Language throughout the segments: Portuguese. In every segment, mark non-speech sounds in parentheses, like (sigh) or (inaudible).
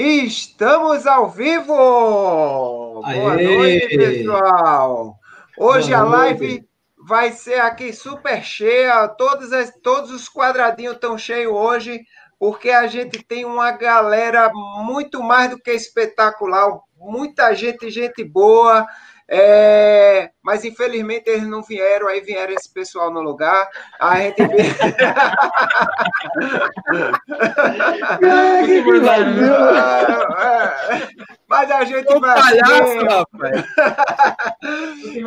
Estamos ao vivo! Aê. Boa noite, pessoal! Hoje Boa a live noite. vai ser aqui super cheia, todos, as, todos os quadradinhos estão cheios hoje, porque a gente tem uma galera muito mais do que espetacular, muita gente, gente boa. É, mas infelizmente eles não vieram, aí vieram esse pessoal no lugar. A gente vê. (laughs) mas a gente vai. Palhaço,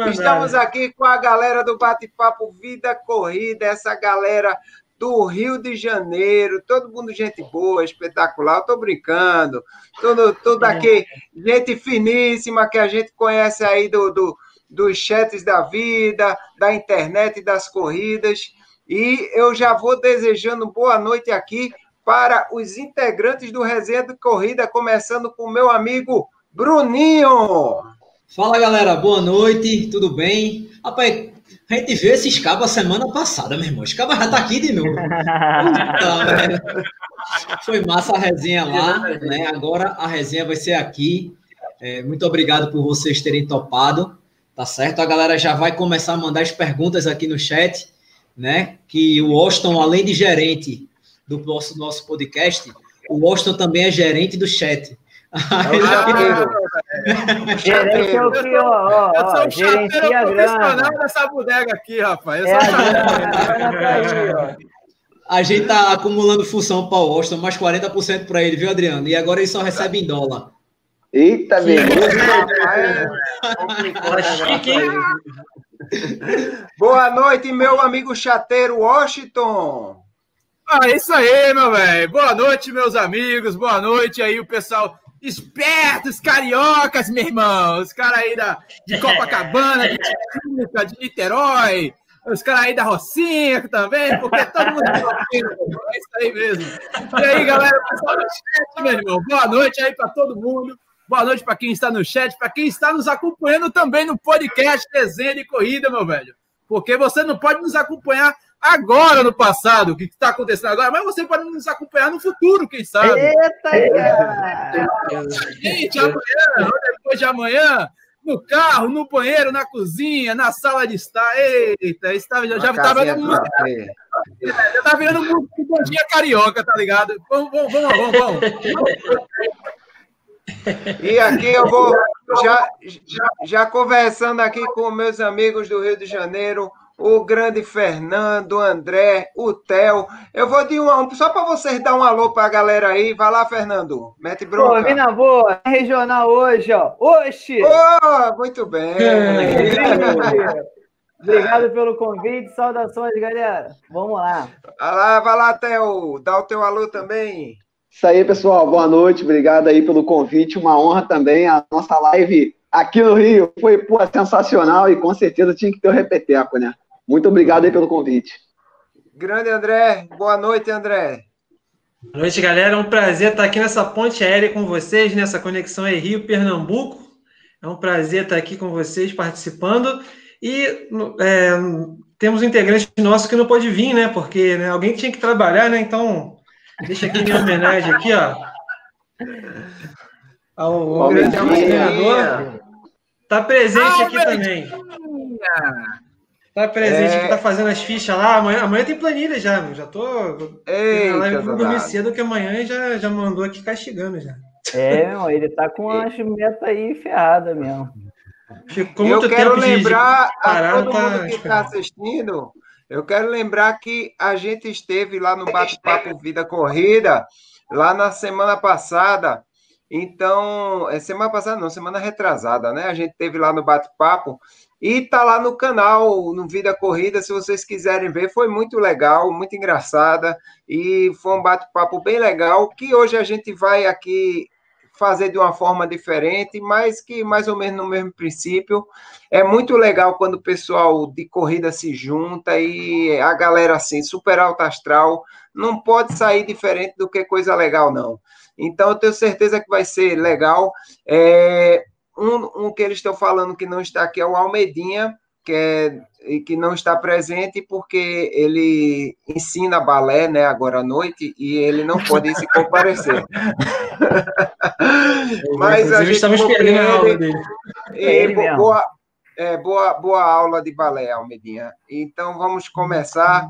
Estamos aqui com a galera do Bate-Papo Vida Corrida, essa galera do Rio de Janeiro, todo mundo gente boa, espetacular, eu tô brincando, tudo, tudo aqui, gente finíssima que a gente conhece aí do, do, dos chats da vida, da internet e das corridas, e eu já vou desejando boa noite aqui para os integrantes do Resenha de Corrida, começando com o meu amigo Bruninho. Fala galera, boa noite, tudo bem? Rapaz, a gente viu esses cabos a semana passada, meu irmão. Os cabos já tá aqui de novo. Foi massa a resenha lá, né? Agora a resenha vai ser aqui. É, muito obrigado por vocês terem topado, tá certo? A galera já vai começar a mandar as perguntas aqui no chat, né? Que o Austin, além de gerente do nosso, nosso podcast, o Austin também é gerente do chat. É (laughs) Gerente é o que, ó, ó, Eu sou o gerencia profissional dessa bodega aqui, rapaz. Eu é a, a gente tá acumulando função para o Austin, mais 40% para ele, viu, Adriano? E agora ele só recebe em dólar. Eita, meu Boa noite, meu amigo chateiro Washington. Ah, isso aí, meu velho. Boa noite, meus amigos. Boa noite aí, o pessoal espertos, cariocas, meu irmão. Os caras aí da, de Copacabana, de (laughs) Tijuca, de Niterói. Os caras aí da Rocinha também, porque todo mundo é isso aí mesmo. E aí, galera, pessoal do chat, meu irmão, boa noite aí para todo mundo. Boa noite para quem está no chat, para quem está nos acompanhando também no podcast Desenho de Corrida, meu velho. Porque você não pode nos acompanhar agora no passado, o que está acontecendo agora, mas você pode nos acompanhar no futuro, quem sabe. Eita, Gente, amanhã, depois de amanhã, no carro, no banheiro, na cozinha, na sala de estar. Eita, está, já, já tá virando música. Já tá virando música bandinha carioca, tá ligado? Vamos, vamos, vamos, vamos. vamos. (laughs) E aqui eu vou já, já, já conversando aqui com meus amigos do Rio de Janeiro, o grande Fernando, o André, o Theo. Eu vou de um a um, só para vocês dar um alô para a galera aí. Vai lá, Fernando. Mete bronca. Pô, vem na boa. Regional hoje, ó. Oxi! Oh, muito bem. Obrigado pelo convite. Saudações, galera. Vamos lá. Vai lá, vai lá, Theo. Dá o teu alô também. Isso aí, pessoal. Boa noite. Obrigado aí pelo convite. Uma honra também. A nossa live aqui no Rio foi pô, sensacional e com certeza tinha que ter o repeteco, né? Muito obrigado aí pelo convite. Grande André, boa noite, André. Boa noite, galera. É um prazer estar aqui nessa ponte aérea com vocês, nessa conexão aí Rio-Pernambuco. É um prazer estar aqui com vocês participando. E é, temos um integrante nosso que não pode vir, né? Porque né, alguém tinha que trabalhar, né? Então, deixa aqui minha homenagem aqui, ó. Ao, ao grande treinador. Está presente aqui também. Tá presente, é... que tá fazendo as fichas lá. Amanhã, amanhã tem planilha já, meu. Já tô. Eita, vou dormir cedo que amanhã já, já mandou aqui castigando já. É, ele tá com as metas aí ferradas mesmo. Ficou muito eu quero lembrar a todo tá mundo que está assistindo, eu quero lembrar que a gente esteve lá no Bate-Papo Vida Corrida, lá na semana passada. Então, é semana passada, não, semana retrasada, né? A gente teve lá no Bate-Papo e tá lá no canal, no Vida Corrida, se vocês quiserem ver. Foi muito legal, muito engraçada. E foi um bate-papo bem legal, que hoje a gente vai aqui fazer de uma forma diferente, mas que mais ou menos no mesmo princípio. É muito legal quando o pessoal de corrida se junta e a galera assim, super alta astral, não pode sair diferente do que coisa legal, não. Então, eu tenho certeza que vai ser legal. É, um, um que eles estão falando que não está aqui é o Almedinha, que, é, que não está presente porque ele ensina balé né, agora à noite e ele não pode se comparecer. (laughs) (laughs) Mas a gente estamos perdendo a aula dele. E, boa, é, boa, boa aula de balé, Almedinha. Então vamos começar.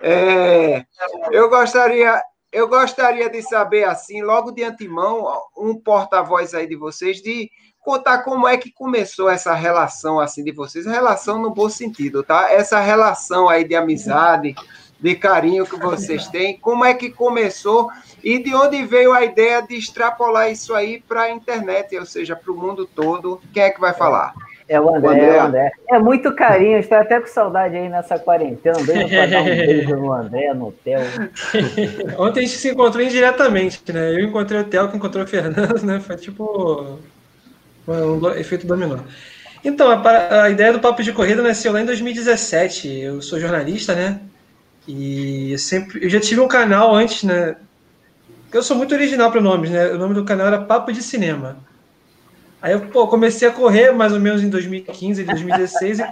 É, eu gostaria, eu gostaria de saber assim, logo de antemão, um porta-voz aí de vocês de contar como é que começou essa relação assim de vocês, relação no bom sentido, tá? Essa relação aí de amizade, de carinho que vocês têm, como é que começou e de onde veio a ideia de extrapolar isso aí para a internet, ou seja, para o mundo todo. Quem é que vai falar? É o André, o André. É, o André. é muito carinho, estou até com saudade aí nessa quarentena. Beijo para dar um (laughs) beijo no André, no Theo. Ontem a gente se encontrou indiretamente, né? Eu encontrei o Theo, que encontrou o Fernando, né? Foi tipo um efeito dominó. Então, a, a, ideia do Papo de Corrida nasceu lá em 2017. Eu sou jornalista, né? E sempre, eu já tive um canal antes, né? Eu sou muito original para nomes, né? O nome do canal era Papo de Cinema. Aí eu pô, comecei a correr mais ou menos em 2015, 2016 e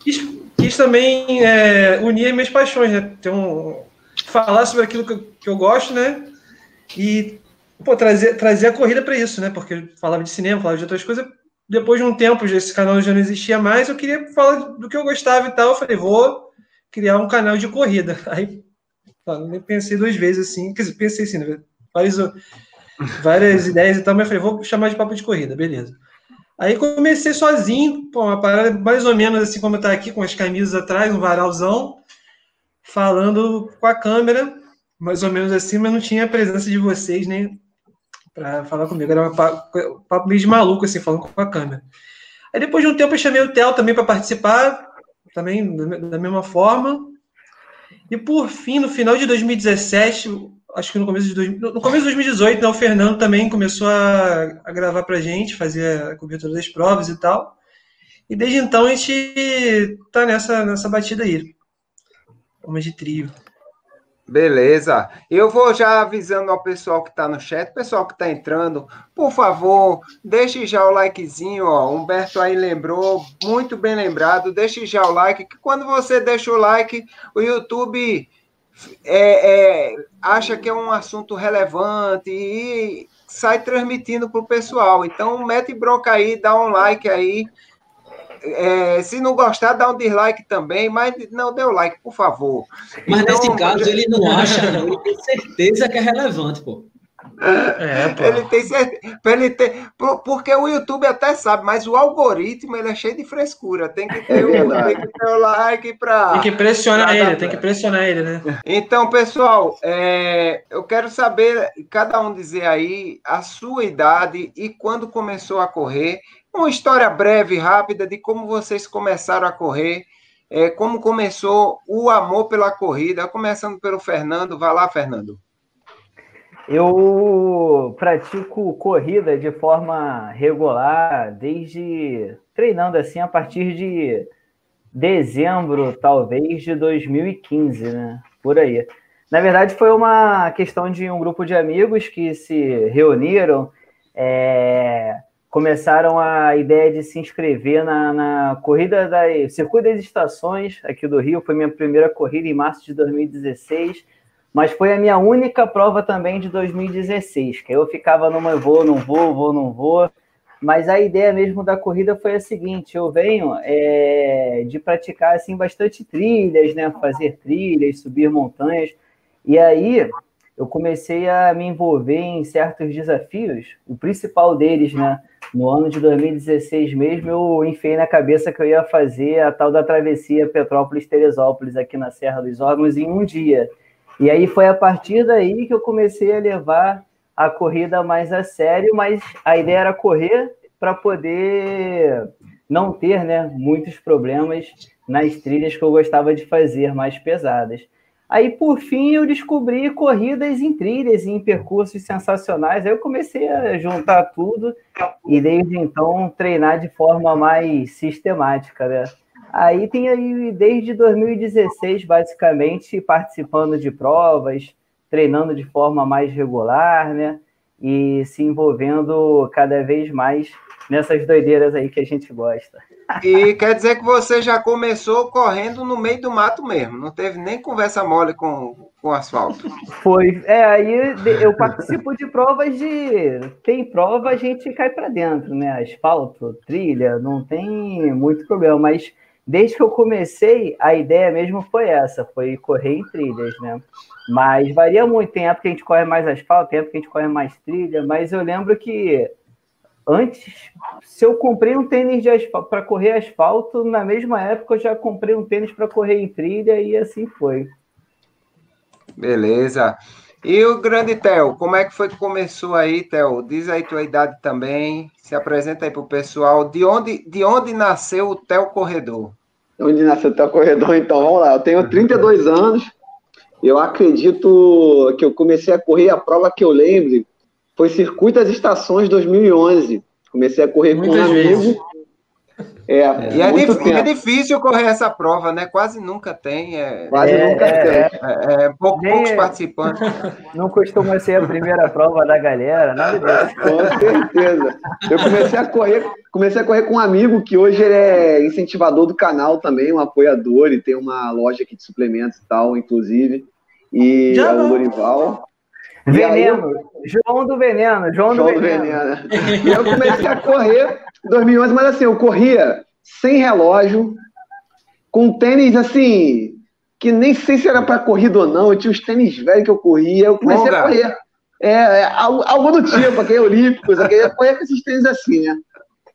quis, quis também é, unir minhas paixões, né? Ter um, falar sobre aquilo que eu, que eu gosto, né? E pô, trazer, trazer a corrida para isso, né? Porque falava de cinema, falava de outras coisas. Depois de um tempo, esse canal já não existia mais, eu queria falar do que eu gostava e tal. Eu falei, vou criar um canal de corrida. (laughs) Aí nem pensei duas vezes assim, quer dizer, pensei assim, né? várias, várias (laughs) ideias e tal, mas falei, vou chamar de papo de corrida, beleza. Aí comecei sozinho, pô, uma parada mais ou menos assim como tá aqui, com as camisas atrás, um varalzão, falando com a câmera, mais ou menos assim, mas não tinha a presença de vocês nem para falar comigo. Era um papo, meio de maluco, assim, falando com a câmera. Aí depois de um tempo eu chamei o Theo também para participar, também da mesma forma. E por fim, no final de 2017, acho que no começo de, no começo de 2018, né, o Fernando também começou a, a gravar para a gente, fazer a cobertura das provas e tal. E desde então a gente tá nessa, nessa batida aí. Vamos de trio. Beleza. Eu vou já avisando ao pessoal que está no chat, pessoal que está entrando, por favor, deixe já o likezinho, ó. Humberto aí lembrou, muito bem lembrado. Deixe já o like, que quando você deixa o like, o YouTube é, é, acha que é um assunto relevante e sai transmitindo para o pessoal. Então, mete bronca aí, dá um like aí é, se não gostar, dá um dislike também, mas não dê o like, por favor. Mas então, nesse caso, ele não acha, não. Ele tem certeza que é relevante, pô. É, pô. Ele tem certeza. Ele ter, porque o YouTube até sabe, mas o algoritmo ele é cheio de frescura. Tem que ter, é o, tem que ter o like para. Tem que pressionar ele, tem que pressionar ele, né? Então, pessoal, é, eu quero saber, cada um dizer aí a sua idade e quando começou a correr uma história breve, rápida, de como vocês começaram a correr, é, como começou o amor pela corrida, começando pelo Fernando. Vai lá, Fernando. Eu pratico corrida de forma regular, desde treinando assim a partir de dezembro, talvez, de 2015, né? Por aí. Na verdade, foi uma questão de um grupo de amigos que se reuniram é, começaram a ideia de se inscrever na, na corrida da Circuito das Estações aqui do Rio. Foi minha primeira corrida em março de 2016, mas foi a minha única prova também de 2016, que eu ficava numa vou, não vou, vou, não vou. Mas a ideia mesmo da corrida foi a seguinte: eu venho é, de praticar assim bastante trilhas, né? Fazer trilhas, subir montanhas. E aí eu comecei a me envolver em certos desafios. O principal deles, né? no ano de 2016 mesmo, eu enfiei na cabeça que eu ia fazer a tal da travessia Petrópolis-Teresópolis aqui na Serra dos Órgãos em um dia. E aí foi a partir daí que eu comecei a levar a corrida mais a sério, mas a ideia era correr para poder não ter né, muitos problemas nas trilhas que eu gostava de fazer, mais pesadas. Aí, por fim, eu descobri corridas em trilhas e em percursos sensacionais. Aí eu comecei a juntar tudo e desde então treinar de forma mais sistemática, né? Aí tem aí desde 2016, basicamente, participando de provas, treinando de forma mais regular, né? E se envolvendo cada vez mais nessas doideiras aí que a gente gosta. E quer dizer que você já começou correndo no meio do mato mesmo, não teve nem conversa mole com, com asfalto. Foi, é, aí eu participo de provas de. Tem prova, a gente cai para dentro, né? Asfalto, trilha, não tem muito problema, mas desde que eu comecei, a ideia mesmo foi essa, foi correr em trilhas, né? Mas varia muito, tem época que a gente corre mais asfalto, tem época que a gente corre mais trilha, mas eu lembro que antes, se eu comprei um tênis para correr asfalto, na mesma época eu já comprei um tênis para correr em trilha e assim foi. Beleza. E o grande Theo, como é que foi que começou aí, Theo? Diz aí tua idade também, se apresenta aí para o pessoal. De onde, de onde nasceu o Theo Corredor? Onde nasceu o Theo Corredor, então, vamos lá. Eu tenho 32 anos, eu acredito que eu comecei a correr a prova que eu lembro, foi Circuito das Estações 2011. Comecei a correr Muitas com um amigo. Vezes. É, é, e é, é, difícil correr essa prova, né? Quase nunca tem. É, Quase é, nunca é, tem. É, pouco, poucos participantes. (laughs) Não costuma ser a primeira prova da galera, nada (laughs) disso. Com certeza. Eu comecei a correr, comecei a correr com um amigo que hoje ele é incentivador do canal também, um apoiador, e tem uma loja aqui de suplementos e tal, inclusive. E Já é o Dorival. Veneno, João do Veneno, João, João do, Veneno. Do Veneno. E eu comecei a correr 2011, mas assim, eu corria sem relógio, com tênis assim, que nem sei se era para corrida ou não, eu tinha os tênis velhos que eu corria, eu comecei Longa. a correr. É, é, algo, do tipo, aquele olímpicos, aquele, eu corria com esses tênis assim, né?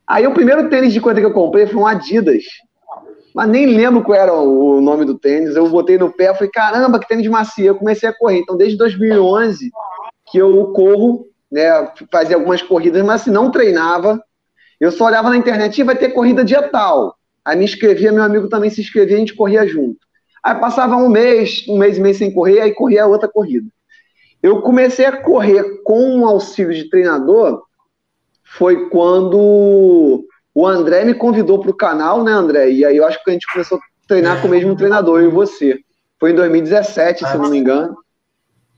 Aí o primeiro tênis de corrida que eu comprei foi um Adidas. Mas nem lembro qual era o nome do tênis. Eu botei no pé, falei, caramba, que tênis macio. Eu comecei a correr. Então, desde 2011 que eu corro, né, fazia algumas corridas, mas assim, não treinava. Eu só olhava na internet e vai ter corrida dia tal. Aí me inscrevia, meu amigo também se inscrevia, a gente corria junto. Aí passava um mês, um mês e meio sem correr, aí corria outra corrida. Eu comecei a correr com um auxílio de treinador, foi quando o André me convidou para o canal, né, André? E aí eu acho que a gente começou a treinar com o mesmo treinador, eu e você. Foi em 2017, se eu não me engano.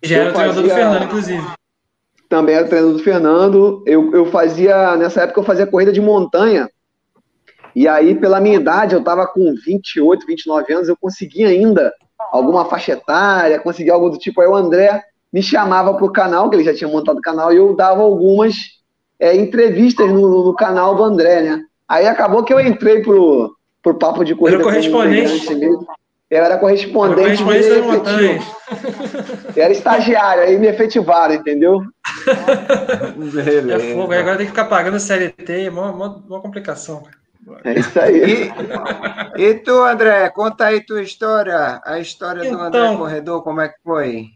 Já era o treinador do Fernando, inclusive. Também era treinador do Fernando. Eu, eu fazia, nessa época, eu fazia corrida de montanha. E aí, pela minha idade, eu estava com 28, 29 anos, eu conseguia ainda alguma faixa etária, conseguia algo do tipo. Aí o André me chamava para o canal, que ele já tinha montado o canal, e eu dava algumas é, entrevistas no, no, canal do André, né? Aí acabou que eu entrei pro, pro papo de corrida. Era correspondente. Eu era correspondente. Era correspondente era estagiário, aí me efetivaram, entendeu? É fogo, agora tem que ficar pagando CLT, é uma, uma, uma complicação. É isso aí. E, e, tu, André, conta aí tua história, a história então, do André Corredor, como é que foi?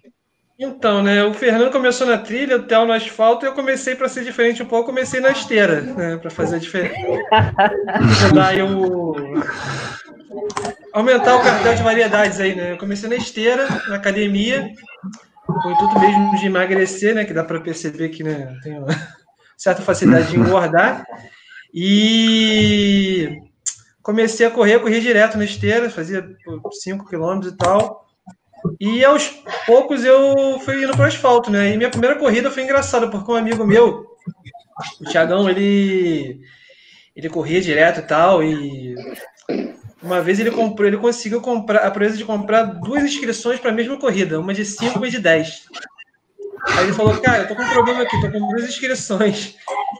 Então, né? O Fernando começou na trilha, o Theo no asfalto, e eu comecei para ser diferente um pouco, comecei na esteira, né? Para fazer a diferença. Daí eu aumentar o cartel de variedades aí, né? Eu comecei na esteira, na academia, com o intuito mesmo de emagrecer, né? Que dá para perceber que né, tem uma (laughs) certa facilidade de engordar. E comecei a correr, corri direto na esteira, fazia 5 quilômetros e tal. E aos poucos eu fui indo para o asfalto, né? E minha primeira corrida foi engraçada, porque um amigo meu, o Tiagão, ele, ele corria direto e tal, e uma vez ele comprou, ele conseguiu comprar a proeza de comprar duas inscrições para a mesma corrida, uma de 5 e de 10. Aí ele falou, cara, eu tô com um problema aqui, tô com duas inscrições.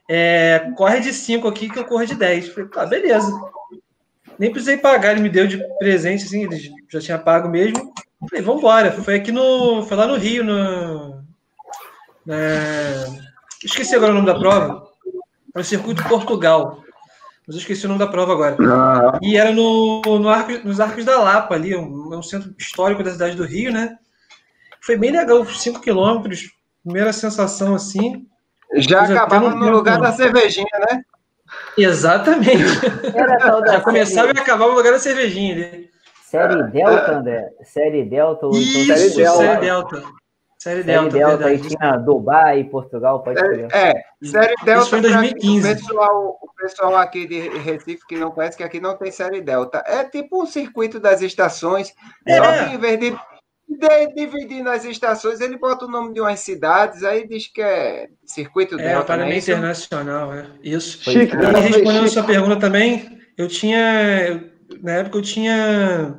É, corre de 5 aqui que eu corro de 10. Falei, tá, beleza. Nem precisei pagar, ele me deu de presente, assim, ele já tinha pago mesmo. Falei, vambora. Foi aqui no. Foi lá no Rio, no. Na, esqueci agora o nome da prova. No Circuito de Portugal. Mas eu esqueci o nome da prova agora. Ah. E era no, no arco, nos Arcos da Lapa, ali, um, um, centro histórico da cidade do Rio, né? Foi bem legal, 5 quilômetros, primeira sensação assim. Já acabava no lugar da cervejinha, né? Exatamente. Já começava e acabava no lugar da cervejinha ali. Série Delta, André? Série Delta? Ou então Isso, série Delta. Série Delta. Série Delta, série Delta aí tinha Dubai, Portugal, pode ser. É, série Delta Isso foi em 2015. O pessoal, o pessoal aqui de Recife que não conhece, que aqui não tem série Delta. É tipo um circuito das estações, é. só que em vez de dividindo as estações, ele bota o nome de umas cidades, aí diz que é circuito é, delta. É, Panamá Internacional, é. Isso. Chique, e respondendo a sua pergunta também, eu tinha. Na época eu tinha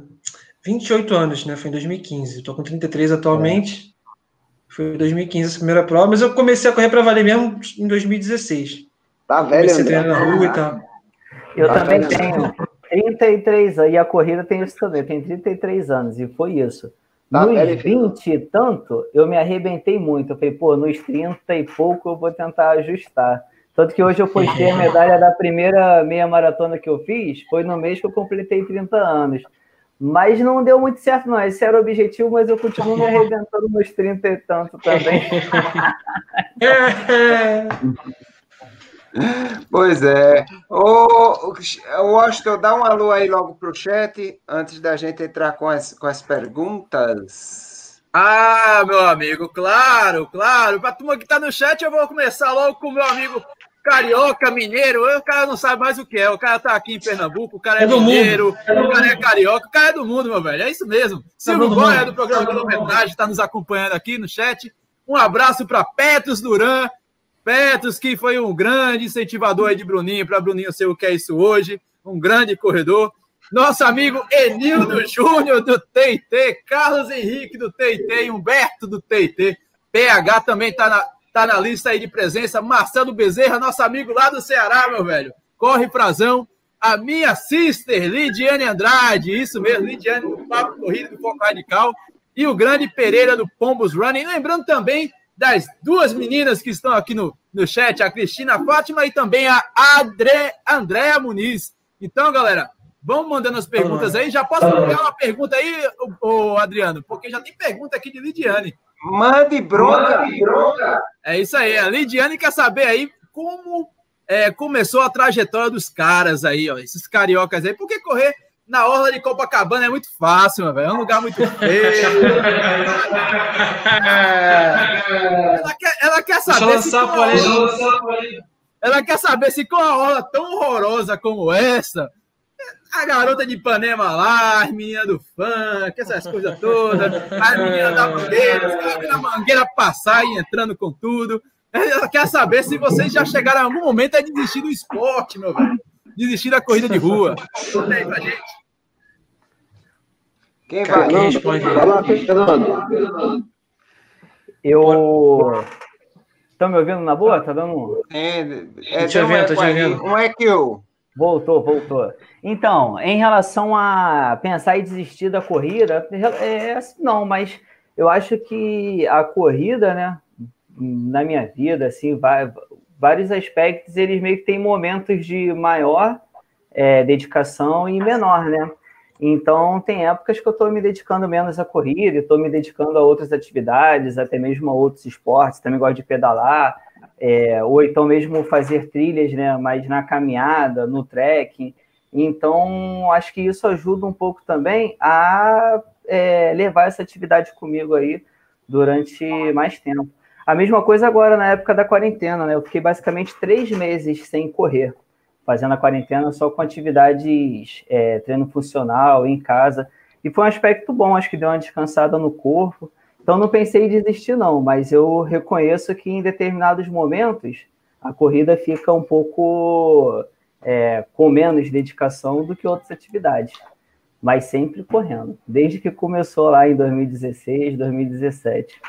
28 anos, né? Foi em 2015. Estou com 33 atualmente. Foi em 2015 essa primeira prova, mas eu comecei a correr para valer mesmo em 2016. Tá velho, Comecei a treinar na rua e tal. Eu tá também tenho 33 anos, e a corrida tem isso também, tem 33 anos, e foi isso. Tá nos velho, 20 e tanto, eu me arrebentei muito. Eu falei, pô, nos 30 e pouco eu vou tentar ajustar. Tanto que hoje eu postei a medalha da primeira meia maratona que eu fiz, foi no mês que eu completei 30 anos. Mas não deu muito certo, não. Esse era o objetivo, mas eu continuo me arrebentando nos 30 e tanto também. (laughs) pois é. Ô, Washington, dá um alô aí logo para o chat, antes da gente entrar com as, com as perguntas. Ah, meu amigo, claro, claro. Para a turma que está no chat, eu vou começar logo com o meu amigo carioca, mineiro, o cara não sabe mais o que é. O cara tá aqui em Pernambuco, o cara é, é mineiro, o cara é carioca, o cara é do mundo, meu velho. É isso mesmo. Silvio Boia, do programa Quilometragem, está nos acompanhando aqui no chat. Um abraço para Petros Duran. Petros, que foi um grande incentivador aí de Bruninho, para Bruninho ser o que é isso hoje, um grande corredor. Nosso amigo Enildo Júnior do TIT, Carlos Henrique do TIT, Humberto do TIT, PH também está na, tá na lista aí de presença. Marcelo Bezerra, nosso amigo lá do Ceará, meu velho. Corre Frazão. A minha sister, Lidiane Andrade. Isso mesmo, Lidiane do Papo Corrido do Foco Radical. E o grande Pereira do Pombos Running. Lembrando também das duas meninas que estão aqui no, no chat, a Cristina Fátima e também a Adre, Andréa Muniz. Então, galera, vamos mandando as perguntas aí. Já posso pegar uma pergunta aí, o, Adriano? Porque já tem pergunta aqui de Lidiane. Mande bronca. Mande bronca. É isso aí. A Lidiane quer saber aí como é, começou a trajetória dos caras aí, ó, esses cariocas aí. Porque correr na orla de Copacabana é muito fácil, meu velho. É um lugar muito feio. (laughs) ela, quer, ela quer saber se ela quer saber se com a orla tão horrorosa como essa, a garota de Ipanema lá, as meninas do funk, essas coisas todas, as meninas da mangueira, os caras da mangueira passar e entrando com tudo. Ela quer saber se vocês já chegaram em algum momento a desistir do esporte, meu velho. Desistir da corrida de rua. Conta aí pra gente. Quem vai? Quem responde? Fernando. Eu. Estão me ouvindo na boa? Tá dando. É, é, te ouvindo, te ouvindo. Um é que eu. Voltou, voltou. Então, em relação a pensar em desistir da corrida, é, não, mas eu acho que a corrida, né, na minha vida, assim, vai, vários aspectos, eles meio que têm momentos de maior é, dedicação e menor, né? Então, tem épocas que eu estou me dedicando menos à corrida, estou me dedicando a outras atividades, até mesmo a outros esportes, também gosto de pedalar, é, ou então mesmo fazer trilhas, né, mais na caminhada, no trekking. Então, acho que isso ajuda um pouco também a é, levar essa atividade comigo aí durante mais tempo. A mesma coisa agora na época da quarentena, né? Eu fiquei basicamente três meses sem correr, fazendo a quarentena só com atividades, é, treino funcional, em casa. E foi um aspecto bom, acho que deu uma descansada no corpo. Então não pensei em desistir, não, mas eu reconheço que em determinados momentos a corrida fica um pouco é, com menos dedicação do que outras atividades, mas sempre correndo, desde que começou lá em 2016, 2017.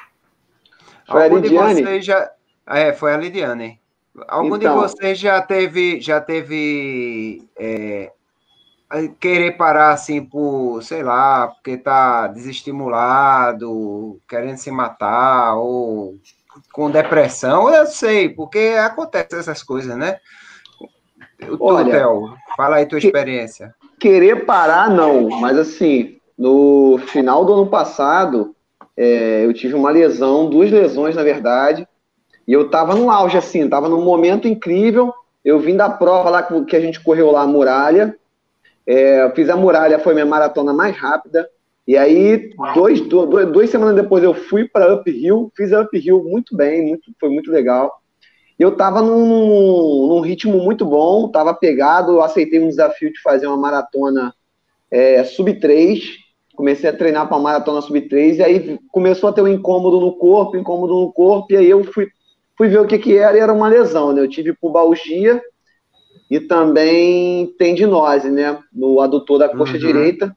Foi Algum a Lidiane? De vocês já... É, foi a Lidiane. Algum então... de vocês já teve, já teve é, querer parar assim por, sei lá, porque tá desestimulado, querendo se matar, ou com depressão, eu sei, porque acontece essas coisas, né? Olha, Theo, fala aí tua experiência. Querer parar, não, mas assim, no final do ano passado, é, eu tive uma lesão, duas lesões, na verdade, e eu tava no auge, assim, tava num momento incrível, eu vim da prova lá que a gente correu lá, a muralha, é, fiz a muralha, foi minha maratona mais rápida. E aí, dois, dois, duas semanas depois, eu fui para Uphill, fiz a Uphill muito bem, muito, foi muito legal. Eu estava num, num, ritmo muito bom, estava pegado, eu aceitei um desafio de fazer uma maratona é, sub 3, comecei a treinar para maratona sub-3, e aí começou a ter um incômodo no corpo, incômodo no corpo, e aí eu fui, fui ver o que que era, e era uma lesão, né? Eu tive pubalgia e também tendinose, né? No adutor da coxa uhum. direita.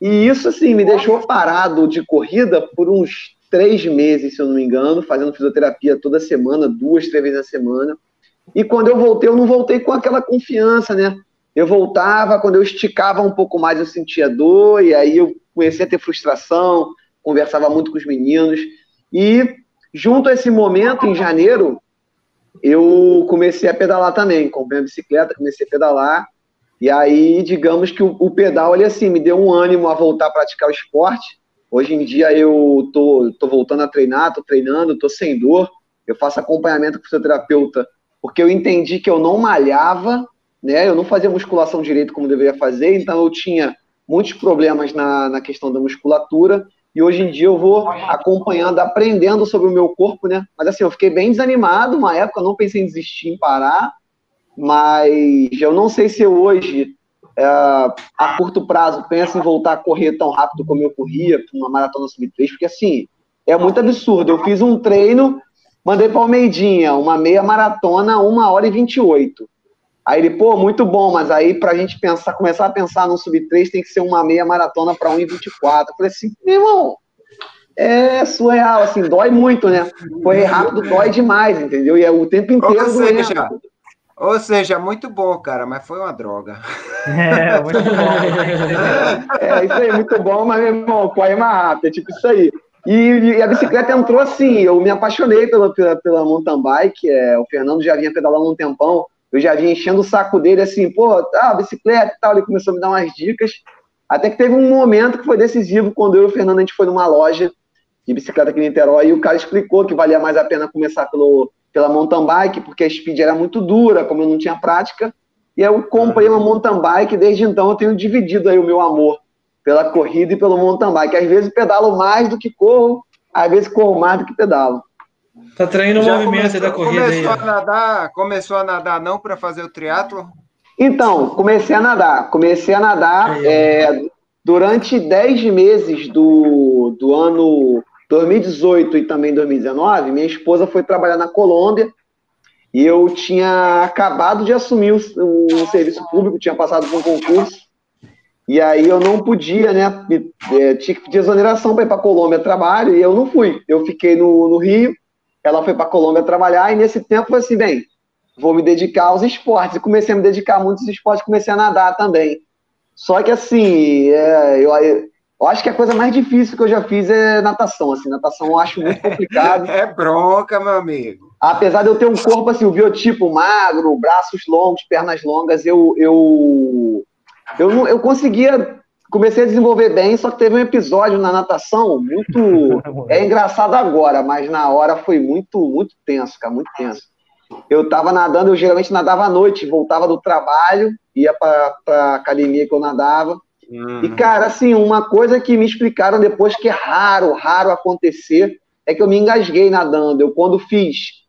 E isso, assim, me deixou parado de corrida por uns três meses, se eu não me engano, fazendo fisioterapia toda semana, duas, três vezes na semana. E quando eu voltei, eu não voltei com aquela confiança, né? Eu voltava, quando eu esticava um pouco mais, eu sentia dor, e aí eu comecei a ter frustração, conversava muito com os meninos. E junto a esse momento, em janeiro, eu comecei a pedalar também. Comprei a bicicleta, comecei a pedalar. E aí, digamos que o, o pedal, ele assim, me deu um ânimo a voltar a praticar o esporte. Hoje em dia eu tô, tô voltando a treinar, tô treinando, tô sem dor. Eu faço acompanhamento com o fisioterapeuta, porque eu entendi que eu não malhava, né? Eu não fazia musculação direito como deveria fazer, então eu tinha muitos problemas na, na questão da musculatura. E hoje em dia eu vou acompanhando, aprendendo sobre o meu corpo, né? Mas assim, eu fiquei bem desanimado, uma época não pensei em desistir, em parar, mas eu não sei se hoje, é, a curto prazo, penso em voltar a correr tão rápido como eu corria, uma maratona sub-3, porque assim, é muito absurdo. Eu fiz um treino, mandei para Almeidinha, uma meia maratona, uma hora e 28. Aí ele, pô, muito bom, mas aí para a gente pensar, começar a pensar no sub-3 tem que ser uma meia maratona para 1,24. Eu falei assim, meu irmão, é surreal, assim, dói muito, né? Correr rápido dói demais, entendeu? E é o tempo inteiro Ou seja, ou seja, muito bom, cara, mas foi uma droga. É, muito bom. (laughs) é, isso aí, muito bom, mas, meu irmão, corre mais rápido, é tipo isso aí. E, e, a bicicleta entrou assim, eu me apaixonei pela, pela, pela mountain bike, é, o Fernando já vinha pedalando um tempão, eu já vinha enchendo o saco dele assim, pô, tá, bicicleta e tal, ele começou a me dar umas dicas, até que teve um momento que foi decisivo, quando eu e o Fernando, a gente foi numa loja de bicicleta aqui em Niterói, e o cara explicou que valia mais a pena começar pelo pela mountain bike, porque a speed era muito dura, como eu não tinha prática, e eu comprei uma mountain bike, desde então eu tenho dividido aí o meu amor pela corrida e pelo mountain bike. Às vezes pedalo mais do que corro, às vezes corro mais do que pedalo. Tá traindo o movimento começou, da corrida começou aí. A nadar, começou a nadar não para fazer o triatlo? Então, comecei a nadar. Comecei a nadar é, durante 10 meses do, do ano 2018 e também 2019, minha esposa foi trabalhar na Colômbia e eu tinha acabado de assumir o, o serviço público, tinha passado por um concurso, e aí eu não podia, né? É, tinha que pedir exoneração para ir para a Colômbia trabalho, e eu não fui. Eu fiquei no, no Rio, ela foi para a Colômbia trabalhar, e nesse tempo foi assim, bem, vou me dedicar aos esportes. E comecei a me dedicar a muitos esportes, comecei a nadar também. Só que assim, é, eu, eu acho que a coisa mais difícil que eu já fiz é natação. Assim, natação eu acho muito complicado. (laughs) é bronca, meu amigo. Apesar de eu ter um corpo assim, o biotipo magro, braços longos, pernas longas, eu eu eu, eu conseguia comecei a desenvolver bem, só que teve um episódio na natação muito (laughs) é engraçado agora, mas na hora foi muito muito tenso, cara, muito tenso. Eu tava nadando, eu geralmente nadava à noite, voltava do trabalho, ia para a academia que eu nadava. Uhum. E, cara, assim, uma coisa que me explicaram depois que é raro, raro acontecer, é que eu me engasguei nadando. Eu, quando fiz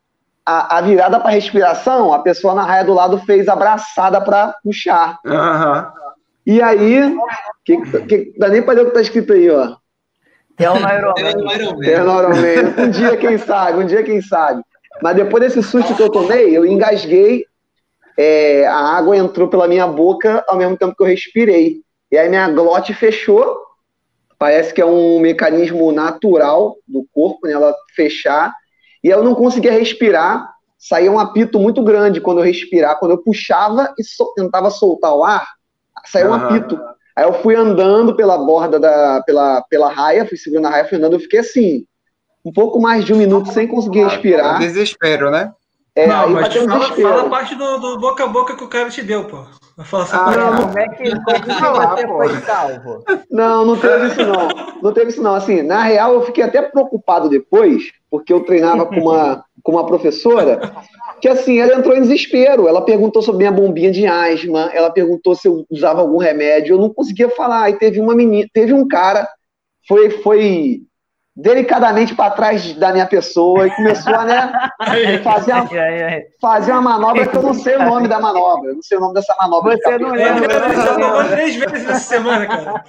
a, a virada para respiração, a pessoa na raia do lado fez abraçada para puxar. Uhum. E aí, que, que, dá nem para ler o que tá escrito aí, ó. É o Iron É o Um dia, quem sabe, um dia, quem sabe. Mas depois desse susto que eu tomei, eu engasguei, é, a água entrou pela minha boca ao mesmo tempo que eu respirei. E aí minha glote fechou. Parece que é um mecanismo natural do corpo, né, ela fechar. E eu não conseguia respirar. Saía um apito muito grande quando eu respirar. Quando eu puxava e so tentava soltar o ar, saía um apito. Aí eu fui andando pela borda da. pela, pela raia, fui segurando a raia, fui andando. Eu fiquei assim, um pouco mais de um minuto sem conseguir respirar. Desespero, né? É, não, mas fala, fala, a parte do, do, boca a boca que o cara te deu, pô. Essa ah, não, como é que, (laughs) como é que você foi salvo? Não, não teve isso não. Não teve isso não. Assim, na real, eu fiquei até preocupado depois, porque eu treinava com uma, com uma professora, que assim, ela entrou em desespero. Ela perguntou sobre minha bombinha de asma, ela perguntou se eu usava algum remédio, eu não conseguia falar. Aí teve uma menina, teve um cara, foi, foi delicadamente para trás da minha pessoa e começou a né, fazer, uma, fazer uma manobra que eu não sei o nome da manobra. Eu não sei o nome dessa manobra. Você não lembra? Ele se afogou três vezes nessa semana, cara.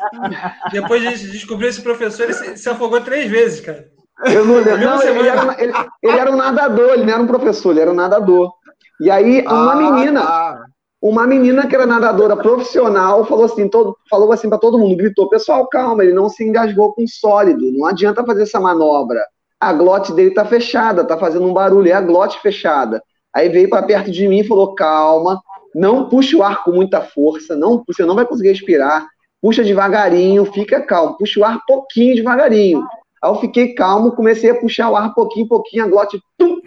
Depois de descobrir esse professor, ele se afogou três vezes, cara. Eu não lembro. Não, ele era, ele, ele era um nadador, ele não era um professor, ele era um nadador. E aí, uma ah, menina, tá. Uma menina que era nadadora profissional falou assim, todo, falou assim para todo mundo, gritou, pessoal, calma, ele não se engasgou com sólido, não adianta fazer essa manobra. A glote dele tá fechada, tá fazendo um barulho, é a glote fechada. Aí veio para perto de mim e falou, calma, não puxe o ar com muita força, não, você não vai conseguir respirar, puxa devagarinho, fica calmo, puxa o ar pouquinho devagarinho. Aí eu fiquei calmo, comecei a puxar o ar pouquinho, pouquinho, a glote tum,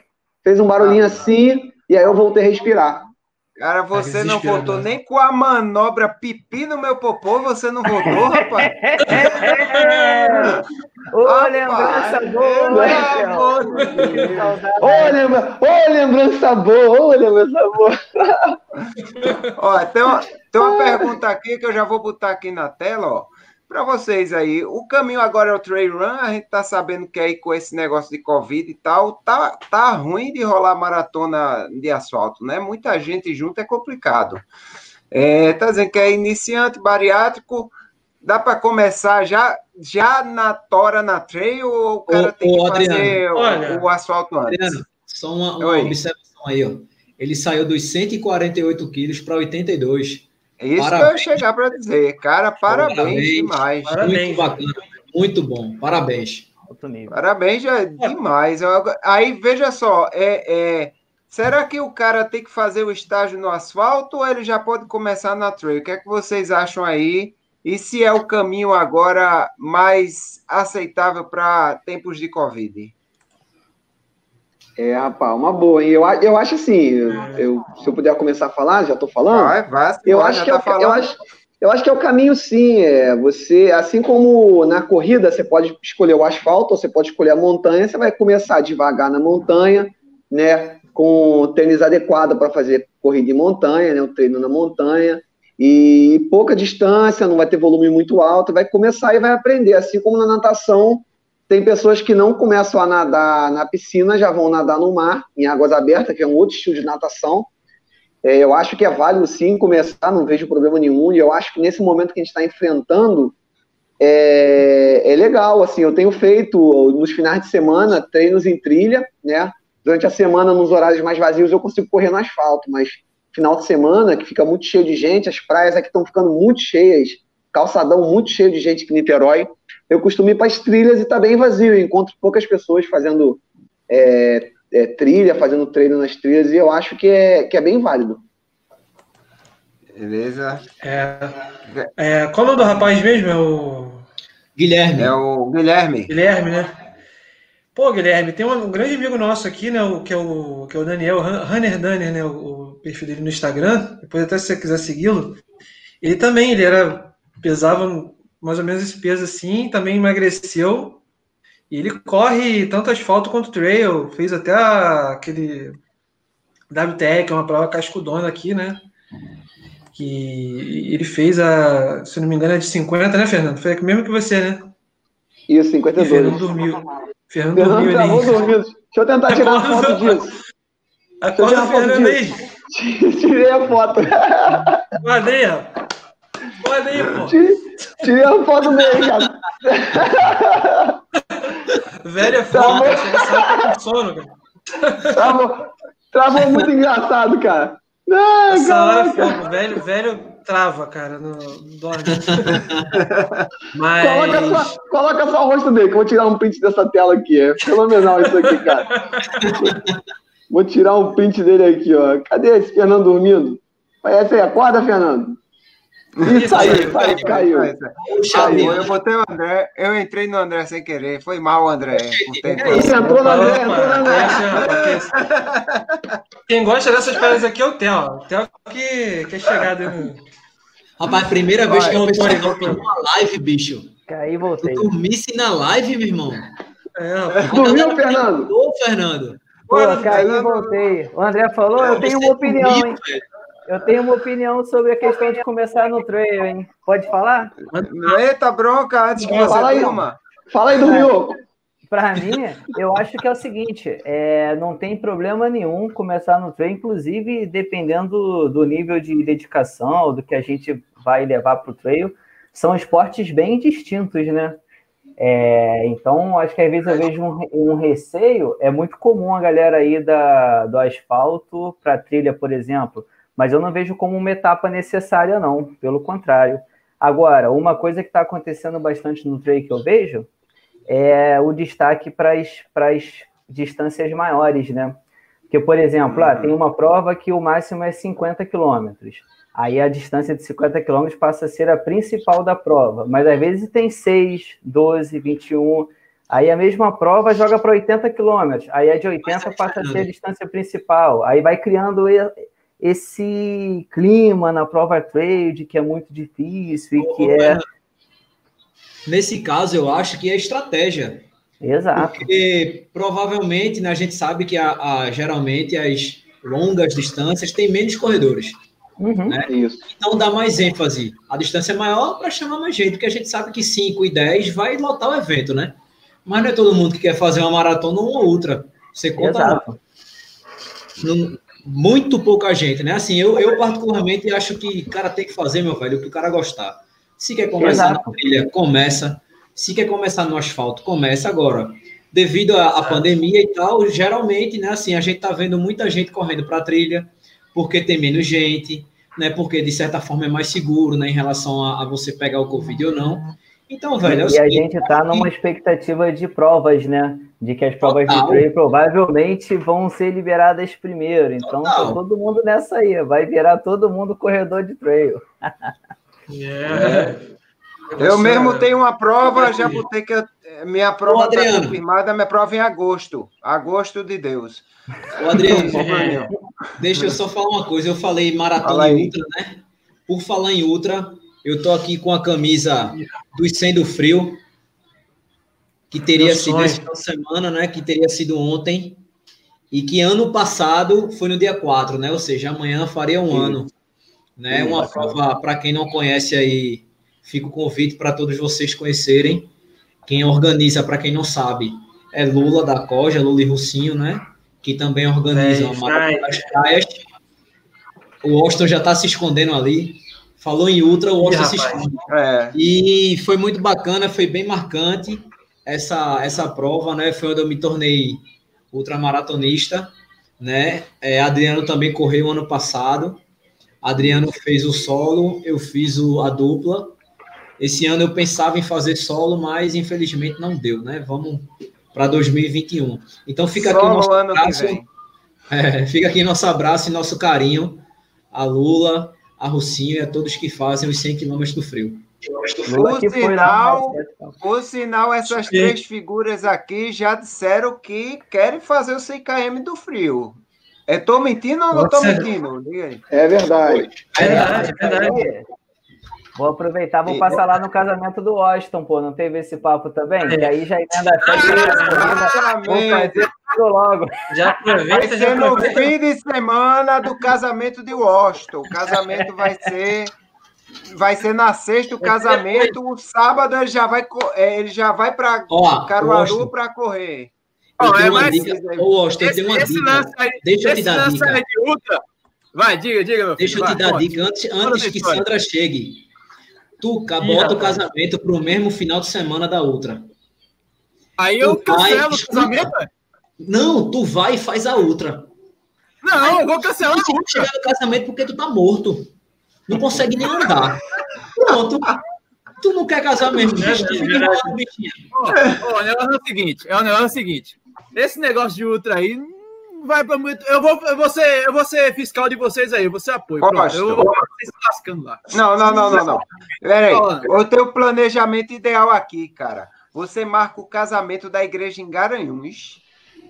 fez um barulhinho ah. assim, e aí eu voltei a respirar. Cara, você não voltou nem com a manobra pipi no meu popô, você não voltou, rapaz? (laughs) Ô, lembrança boa! Ô, lembra... Ô, lembrança boa! Ô, lembrança boa! ó, tem uma, tem uma pergunta aqui que eu já vou botar aqui na tela, ó para vocês aí. O caminho agora é o trail run, a gente tá sabendo que aí com esse negócio de Covid e tal, tá, tá ruim de rolar maratona de asfalto, né? Muita gente junto é complicado. É, tá dizendo que é iniciante, bariátrico, dá para começar já já na tora na trail ou o cara ô, tem que Adriano, fazer olha, o, asfalto antes? Adriano, só uma, uma observação aí, ó. Ele saiu dos 148 quilos para 82. É isso parabéns. que eu ia chegar para dizer. Cara, parabéns, parabéns demais. Parabéns. Muito bacana, muito bom. Parabéns. Parabéns é demais. Aí, veja só, é, é, será que o cara tem que fazer o estágio no asfalto ou ele já pode começar na trail? O que é que vocês acham aí? E se é o caminho agora mais aceitável para tempos de Covid? É, rapaz, uma boa, hein? Eu, eu acho assim, eu, se eu puder começar a falar, já estou falando. Vai, vai, eu vai, acho que tá é, eu acho, eu acho que é o caminho, sim. É, você, assim como na corrida, você pode escolher o asfalto, ou você pode escolher a montanha, você vai começar devagar na montanha, né? Com tênis adequado para fazer corrida em montanha, né? O treino na montanha. E pouca distância, não vai ter volume muito alto, vai começar e vai aprender. Assim como na natação, tem pessoas que não começam a nadar na piscina, já vão nadar no mar, em águas abertas, que é um outro estilo de natação. É, eu acho que é válido sim começar, não vejo problema nenhum, e eu acho que nesse momento que a gente está enfrentando, é, é, legal, assim, eu tenho feito nos finais de semana treinos em trilha, né, durante a semana, nos horários mais vazios, eu consigo correr no asfalto, mas final de semana, que fica muito cheio de gente, as praias aqui estão ficando muito cheias, calçadão muito cheio de gente aqui em Niterói, eu costumo ir para as trilhas e está bem vazio. Eu encontro poucas pessoas fazendo é, é, trilha, fazendo treino nas trilhas, e eu acho que é, que é bem válido. Beleza. É, é, qual é o nome do rapaz mesmo? É o. Guilherme. É o Guilherme. Guilherme, né? Pô, Guilherme, tem um, grande amigo nosso aqui, né? O, que, é o, que é o Daniel, Runner Danner, né? O, o perfil dele no Instagram. Depois, até se você quiser segui-lo. Ele também, ele era. pesava mais ou menos esse peso assim, também emagreceu. E ele corre tanto asfalto quanto trail, fez até aquele WTR, que é uma prova cascudona aqui, né? Que ele fez a, se não me engano, é de 50, né, Fernando? Foi mesmo que você, né? Isso, 52. E Fernando dormiu. Fernando, Fernando dormiu ali. Dormindo. Deixa eu tentar tirar a foto disso. Acorda Fernando aí. (laughs) Tirei a foto. Guardei, rapaz. Olha aí, pô. Tirei a foto dele, cara. Velho é foda, você tá com sono, cara. Travou, travou muito engraçado, cara. Não, Essa cara. é velho, velho trava, cara, no, dorme. Mas... Coloca só, coloca só o rosto dele, que eu vou tirar um print dessa tela aqui. É fenomenal isso aqui, cara. Vou tirar um print dele aqui, ó. Cadê esse Fernando dormindo? Essa aí, acorda, Fernando. Isso aí, isso aí, caiu. caiu. Eu botei o André, eu entrei no André sem querer. Foi mal, André. Isso, entrou no André, entrou no André. Quem gosta dessas paradas aqui é o Theo. O Theo que, que é chegado no. Rapaz, primeira vez que eu estou uma live, bicho. Caí e voltei. Tu dormisse na live, meu irmão. É, Dormiu, Fernando? Ô, Fernando. Pô, caí e voltei. O André falou, eu tenho uma opinião, hein? Eu tenho uma opinião sobre a questão de começar no trail, hein? Pode falar? Eita, bronca, antes que você fala aí, durma. Fala aí, dormiu. para mim, eu acho que é o seguinte: é, não tem problema nenhum começar no treino, inclusive dependendo do nível de dedicação, do que a gente vai levar para o trail, são esportes bem distintos, né? É, então, acho que às vezes eu vejo um, um, receio. É muito comum a galera ir da, do asfalto para trilha, por exemplo, mas eu não vejo como uma etapa necessária, não. Pelo contrário. Agora, uma coisa que está acontecendo bastante no trail que eu vejo é o destaque para as distâncias maiores, né? Porque, por exemplo, lá, tem uma prova que o máximo é 50 quilômetros. Aí a distância de 50 quilômetros passa a ser a principal da prova. Mas às vezes tem 6, 12, 21. Aí a mesma prova joga para 80 quilômetros. Aí a de 80 passa a ser a distância principal. Aí vai criando esse clima na prova trail de que é muito difícil e que é. Nesse caso, eu acho que é estratégia. Exato. Porque provavelmente né, a gente sabe que a, a geralmente as longas distâncias têm menos corredores. Uhum, né? Então dá mais ênfase. A distância é maior para chamar mais gente, porque a gente sabe que 5 e 10 vai lotar o evento, né? Mas não é todo mundo que quer fazer uma maratona ou uma ultra. Você conta no, muito pouca gente, né? Assim, eu, eu particularmente acho que o cara tem que fazer, meu velho, o que o cara gostar. Se quer começar Exato. na trilha, começa. Se quer começar no asfalto, começa agora. Devido à pandemia e tal, geralmente, né, assim, a gente tá vendo muita gente correndo para trilha, porque tem menos gente, né? Porque de certa forma é mais seguro, né? Em relação a, a você pegar o Covid ou não. Então, velho. É e a gente está numa expectativa de provas, né? De que as provas Total. de trail provavelmente vão ser liberadas primeiro. Então, tá todo mundo nessa aí. Vai virar todo mundo corredor de trail. Yeah. É. Eu mesmo tenho uma prova, já botei que eu, minha prova está confirmada, minha prova é em agosto. Agosto de Deus. Ô, Adriano, deixa eu só falar uma coisa. Eu falei maratona Fala e ultra, né? Por falar em ultra, eu tô aqui com a camisa do Sendo Frio, que teria Meu sido sonho. esse final de semana, né? Que teria sido ontem. E que ano passado foi no dia 4, né? Ou seja, amanhã faria um Sim. ano. Né? Sim, uma prova, para quem não conhece aí, fica o convite para todos vocês conhecerem. Quem organiza, para quem não sabe, é Lula da Coja, Lula e Russinho, né? que também organizam é, a Maratona das Praias. O Austin já está se escondendo ali. Falou em Ultra, o Austin se esconde. É. E foi muito bacana, foi bem marcante essa, essa prova, né? Foi onde eu me tornei ultramaratonista, né? É, Adriano também correu ano passado. Adriano fez o solo, eu fiz o, a dupla. Esse ano eu pensava em fazer solo, mas infelizmente não deu, né? Vamos para 2021. Então fica Só aqui o nosso abraço. É, fica aqui nosso abraço e nosso carinho a Lula, a Russinho e a todos que fazem os 100 quilômetros do frio. O sinal, o sinal, essas três figuras aqui já disseram que querem fazer o 100 km do frio. É, tô mentindo ou não tô mentindo? É verdade. É verdade, é verdade. Vou aproveitar, vou passar lá no casamento do Washington, pô. Não teve esse papo também? É. E aí já emenda a festa. Vou fazer tudo logo. Já aproveita. Vai ser no fim de semana do casamento de Washington. O casamento vai ser. Vai ser na sexta o casamento, o sábado ele já vai, é, ele já vai para Caruaru para correr. É, mas, dica. Ô, Washington, esse, tem uma dica. Aí, Deixa eu te dar dica. De ultra, vai, diga, diga, meu Deixa filho, eu te dar dica antes, antes que Sandra chegue. Tu bota o casamento pro mesmo final de semana da outra. Aí eu cancelo o casamento? Não, tu vai e faz a outra. Não, Aí, eu vou cancelar a outra. chegar no casamento porque tu tá morto. Não consegue nem andar. Pronto. Tu não quer casar mesmo. É, bicho, é, é, o negócio é o seguinte, é o negócio é o seguinte. Esse negócio de ultra aí vai para muito. Eu vou, eu, vou ser, eu vou ser fiscal de vocês aí, você apoia. Pronto, eu vou vocês lascando lá. Não, não, não, não, não. Peraí. Eu tenho planejamento ideal aqui, cara. Você marca o casamento da igreja em Garanhuns.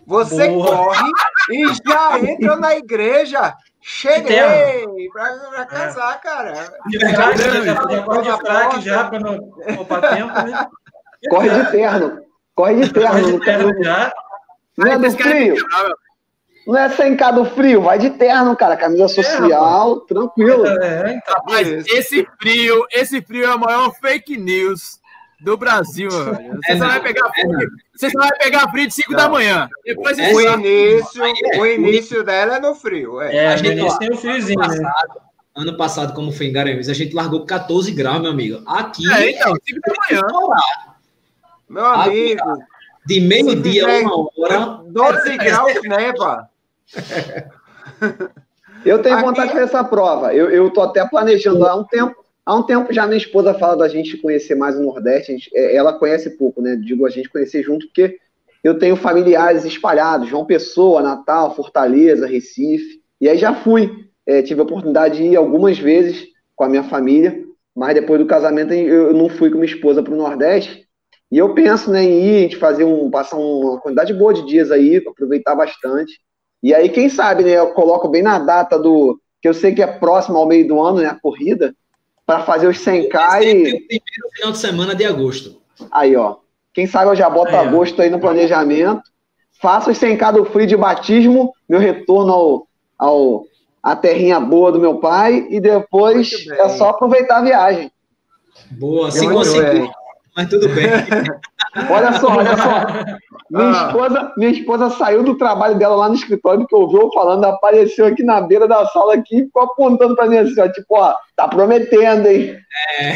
Você Boa. corre e já entra na igreja. Cheguei para casar, é. cara. De verdade, já pode fraque já para não poupar tempo, né? Corre de terno. Corre de terno. Corre de terno já. Não é do frio. Não é sem cá do frio, vai de terno, cara. Camisa social, é, tranquilo. É, então, Rapaz, esse frio, esse frio é a maior fake news do Brasil. (laughs) Você é, só vai pegar é, você só vai pegar frio de 5 da manhã. Depois o início, é. o início dela é no frio. É, é a gente tem um friozinho, ano né? passado, né? Ano passado, como foi em Garanhuns, a gente largou 14 graus, meu amigo. Aqui é, então, 5 da manhã. Meu amigo. de meio-dia a uma hora. 12 graus neva. (laughs) (laughs) Eu tenho Aqui... vontade de fazer essa prova. Eu, eu tô até planejando há um tempo. Há um tempo já minha esposa fala da gente conhecer mais o Nordeste. Gente, é, ela conhece pouco, né? Digo a gente conhecer junto, porque eu tenho familiares espalhados, João Pessoa, Natal, Fortaleza, Recife. E aí já fui. É, tive a oportunidade de ir algumas vezes com a minha família, mas depois do casamento eu não fui com minha esposa para o Nordeste. E eu penso né, em ir, a gente fazer um, passar uma quantidade boa de dias aí, aproveitar bastante. E aí, quem sabe, né? Eu coloco bem na data do. que eu sei que é próximo ao meio do ano, né? A corrida, para fazer os 100K e. Primeiro final de semana de agosto. Aí, ó. Quem sabe eu já boto é. agosto aí no planejamento. Faço os 100K do free de batismo, meu retorno ao, ao a terrinha boa do meu pai, e depois é só aproveitar a viagem. Boa, se conseguir mas tudo bem. olha só, olha só. (laughs) Minha, ah. esposa, minha esposa saiu do trabalho dela lá no escritório, porque ouviu eu falando, apareceu aqui na beira da sala aqui e ficou apontando para mim assim, ó, tipo, ó, tá prometendo, hein? É.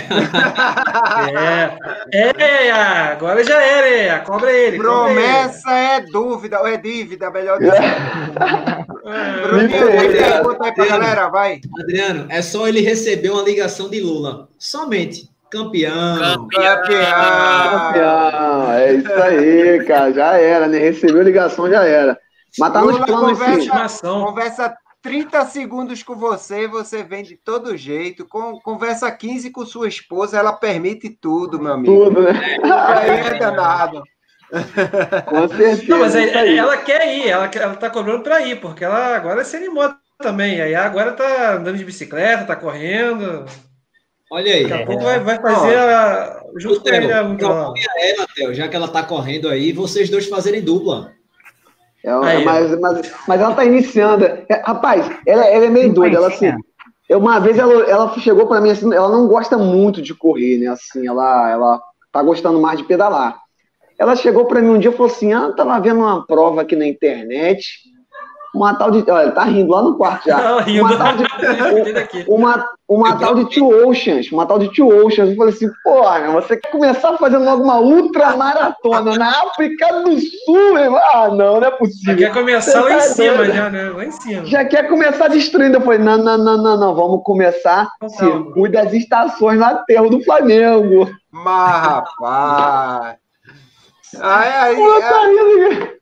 (laughs) é. É, agora já era, é. Cobra ele. Promessa cobra ele. é dúvida, ou é dívida, melhor dizendo. (laughs) É. Bruninho, aí pra galera, vai. Adriano, é só ele receber uma ligação de Lula. Somente. Campeão. Campeão. Campeão. É isso aí, cara. Já era, né? Recebeu ligação, já era. Mas tá nos planos conversa, conversa 30 segundos com você, você vem de todo jeito. Com, conversa 15 com sua esposa, ela permite tudo, meu amigo. Tudo, né? Aí é danado. Com certeza. Não, mas aí, ela quer ir, ela, ela tá cobrando para ir, porque ela agora se animou também. Aí agora tá andando de bicicleta, tá correndo. Olha aí. Daqui a pouco vai, vai fazer a, junto com ele a ela, já que ela tá correndo aí, vocês dois fazerem dupla. É, aí, mas, mas, mas ela tá iniciando. É, rapaz, ela, ela é meio doida. Ela, assim, uma vez ela, ela chegou para mim assim, ela não gosta muito de correr, né? Assim, ela, ela tá gostando mais de pedalar. Ela chegou para mim um dia e falou assim: Ah, tava vendo uma prova aqui na internet uma tal de. Olha, tá rindo lá no quarto já. Não, rindo. Uma tal de, uma, uma tal de Two Oceans. Uma tal de Two Oceans. Eu falei assim, porra, você quer começar fazendo logo uma ultramaratona na África do Sul? Ah, não, não é possível. Já quer começar lá em tá cima, já, né? Lá em cima. Já quer começar destruindo. Eu falei, não, não, não, não, não. Vamos começar então, circuito das estações na terra do Flamengo. Mas, rapaz. Pô, tá rindo,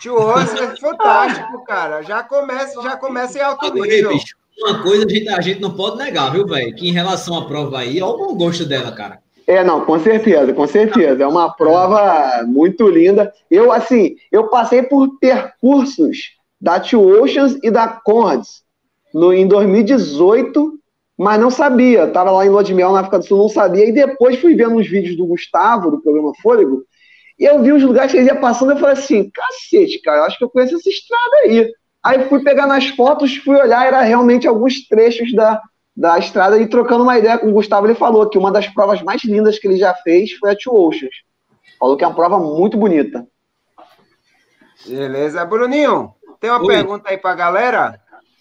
Tio Oscar, fantástico, cara. Já começa, já começa em alto Agora, nível. Bicho, uma coisa a gente, a gente não pode negar, viu, velho? Que em relação à prova aí, olha o bom gosto dela, cara. É, não, com certeza, com certeza. É uma prova muito linda. Eu, assim, eu passei por percursos da Two Oceans e da Conrads no, em 2018, mas não sabia. Estava lá em Lodmel, na África do Sul, não sabia. E depois fui vendo uns vídeos do Gustavo, do programa Fôlego, e eu vi os lugares que ele ia passando, eu falei assim, cacete, cara, eu acho que eu conheço essa estrada aí. Aí fui pegar nas fotos, fui olhar, era realmente alguns trechos da, da estrada e trocando uma ideia com o Gustavo, ele falou que uma das provas mais lindas que ele já fez foi a Two Oceans. Falou que é uma prova muito bonita. Beleza. Bruninho, tem uma Oi. pergunta aí pra galera?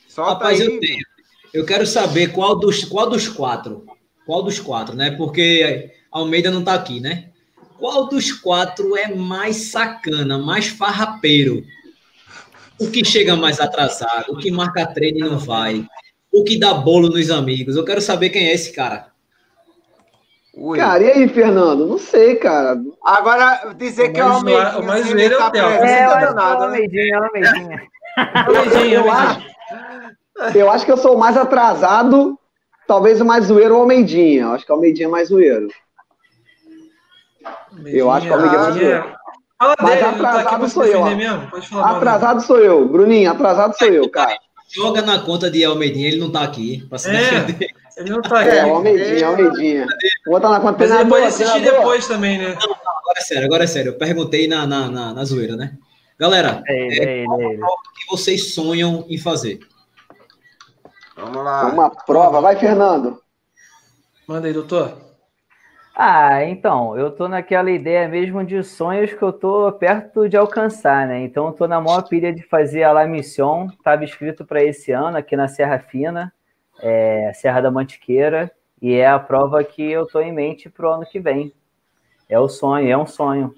Solta Rapaz, aí. eu tenho. Eu quero saber qual dos, qual dos quatro. Qual dos quatro, né? Porque Almeida não tá aqui, né? Qual dos quatro é mais sacana, mais farrapeiro? O que chega mais atrasado, o que marca treino e não vai, o que dá bolo nos amigos. Eu quero saber quem é esse cara. Ui. Cara, e aí, Fernando? Não sei, cara. Agora, dizer que é o Almeidinha. O mais zoeiro é o Theo. É, eu acho que é o Almeidinha, é o Almeidinha. eu, acho, eu acho que eu sou o mais atrasado, talvez o mais zoeiro é o Almeidinha. Eu acho que o Almeidinha é mais zoeiro. Eu acho que é o Miguel Júnior. Fala Mas dele, tá atrasado tá sou eu. atrasado sou eu. Bruninho, atrasado sou eu, cara. Joga na conta de Almeidinha, ele não tá aqui. Pra se é, defender. Ele não tá aqui. É, Almeidinha, Almeidinha. Vou botar na conta Mas ele pode assistir depois também, né? Não, não, agora é sério, agora é sério. Eu perguntei na, na, na, na zoeira, né? Galera, é, é, qual é, que vocês sonham em fazer? Vamos lá. Uma prova. Vai, Fernando. Manda aí, doutor. Ah, então, eu tô naquela ideia mesmo de sonhos que eu tô perto de alcançar, né? Então, eu tô na maior pilha de fazer a La Mission, estava escrito para esse ano aqui na Serra Fina, é, Serra da Mantiqueira, e é a prova que eu tô em mente pro ano que vem. É o sonho, é um sonho.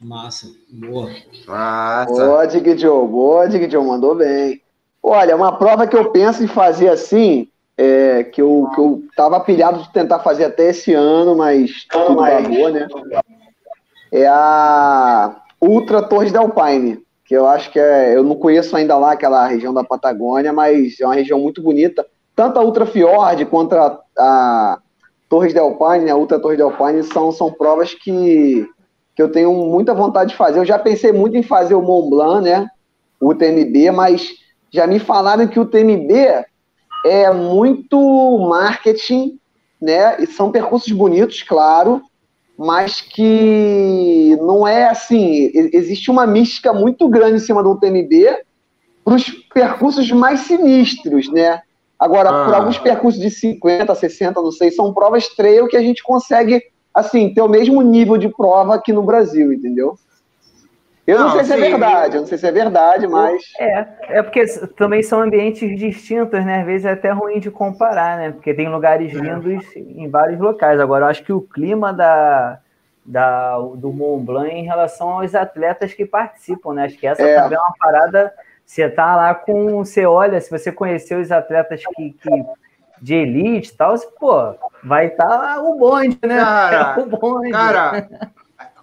Massa, boa. Massa. Boa, Dig Joe, boa, Dig Joe, mandou bem. Olha, uma prova que eu penso em fazer assim, é, que, eu, que eu tava pilhado de tentar fazer até esse ano, mas tudo bagou, né? É a Ultra Torres del Paine, que eu acho que é. Eu não conheço ainda lá aquela região da Patagônia, mas é uma região muito bonita. Tanto a Ultra Fjord quanto a, a Torres del Paine, a Ultra Torres del Paine, são, são provas que, que eu tenho muita vontade de fazer. Eu já pensei muito em fazer o Mont Blanc, né? O UTMB, mas já me falaram que o UTMB é muito marketing, né? E são percursos bonitos, claro, mas que não é assim. Existe uma mística muito grande em cima do UTMB para os percursos mais sinistros, né? Agora, ah. por alguns percursos de 50, 60, não sei, são provas trail que a gente consegue, assim, ter o mesmo nível de prova aqui no Brasil, entendeu? Eu não, não sei se é verdade, eu não sei se é verdade, mas. É, é porque também são ambientes distintos, né? Às vezes é até ruim de comparar, né? Porque tem lugares é. lindos em vários locais. Agora, eu acho que o clima da, da, do Mont Blanc em relação aos atletas que participam, né? Acho que essa é. também é uma parada. Você tá lá com. Você olha, se você conhecer os atletas que, que de elite e tal, você, pô, vai estar tá o bonde, né? Cara, (laughs) o bonde. Cara,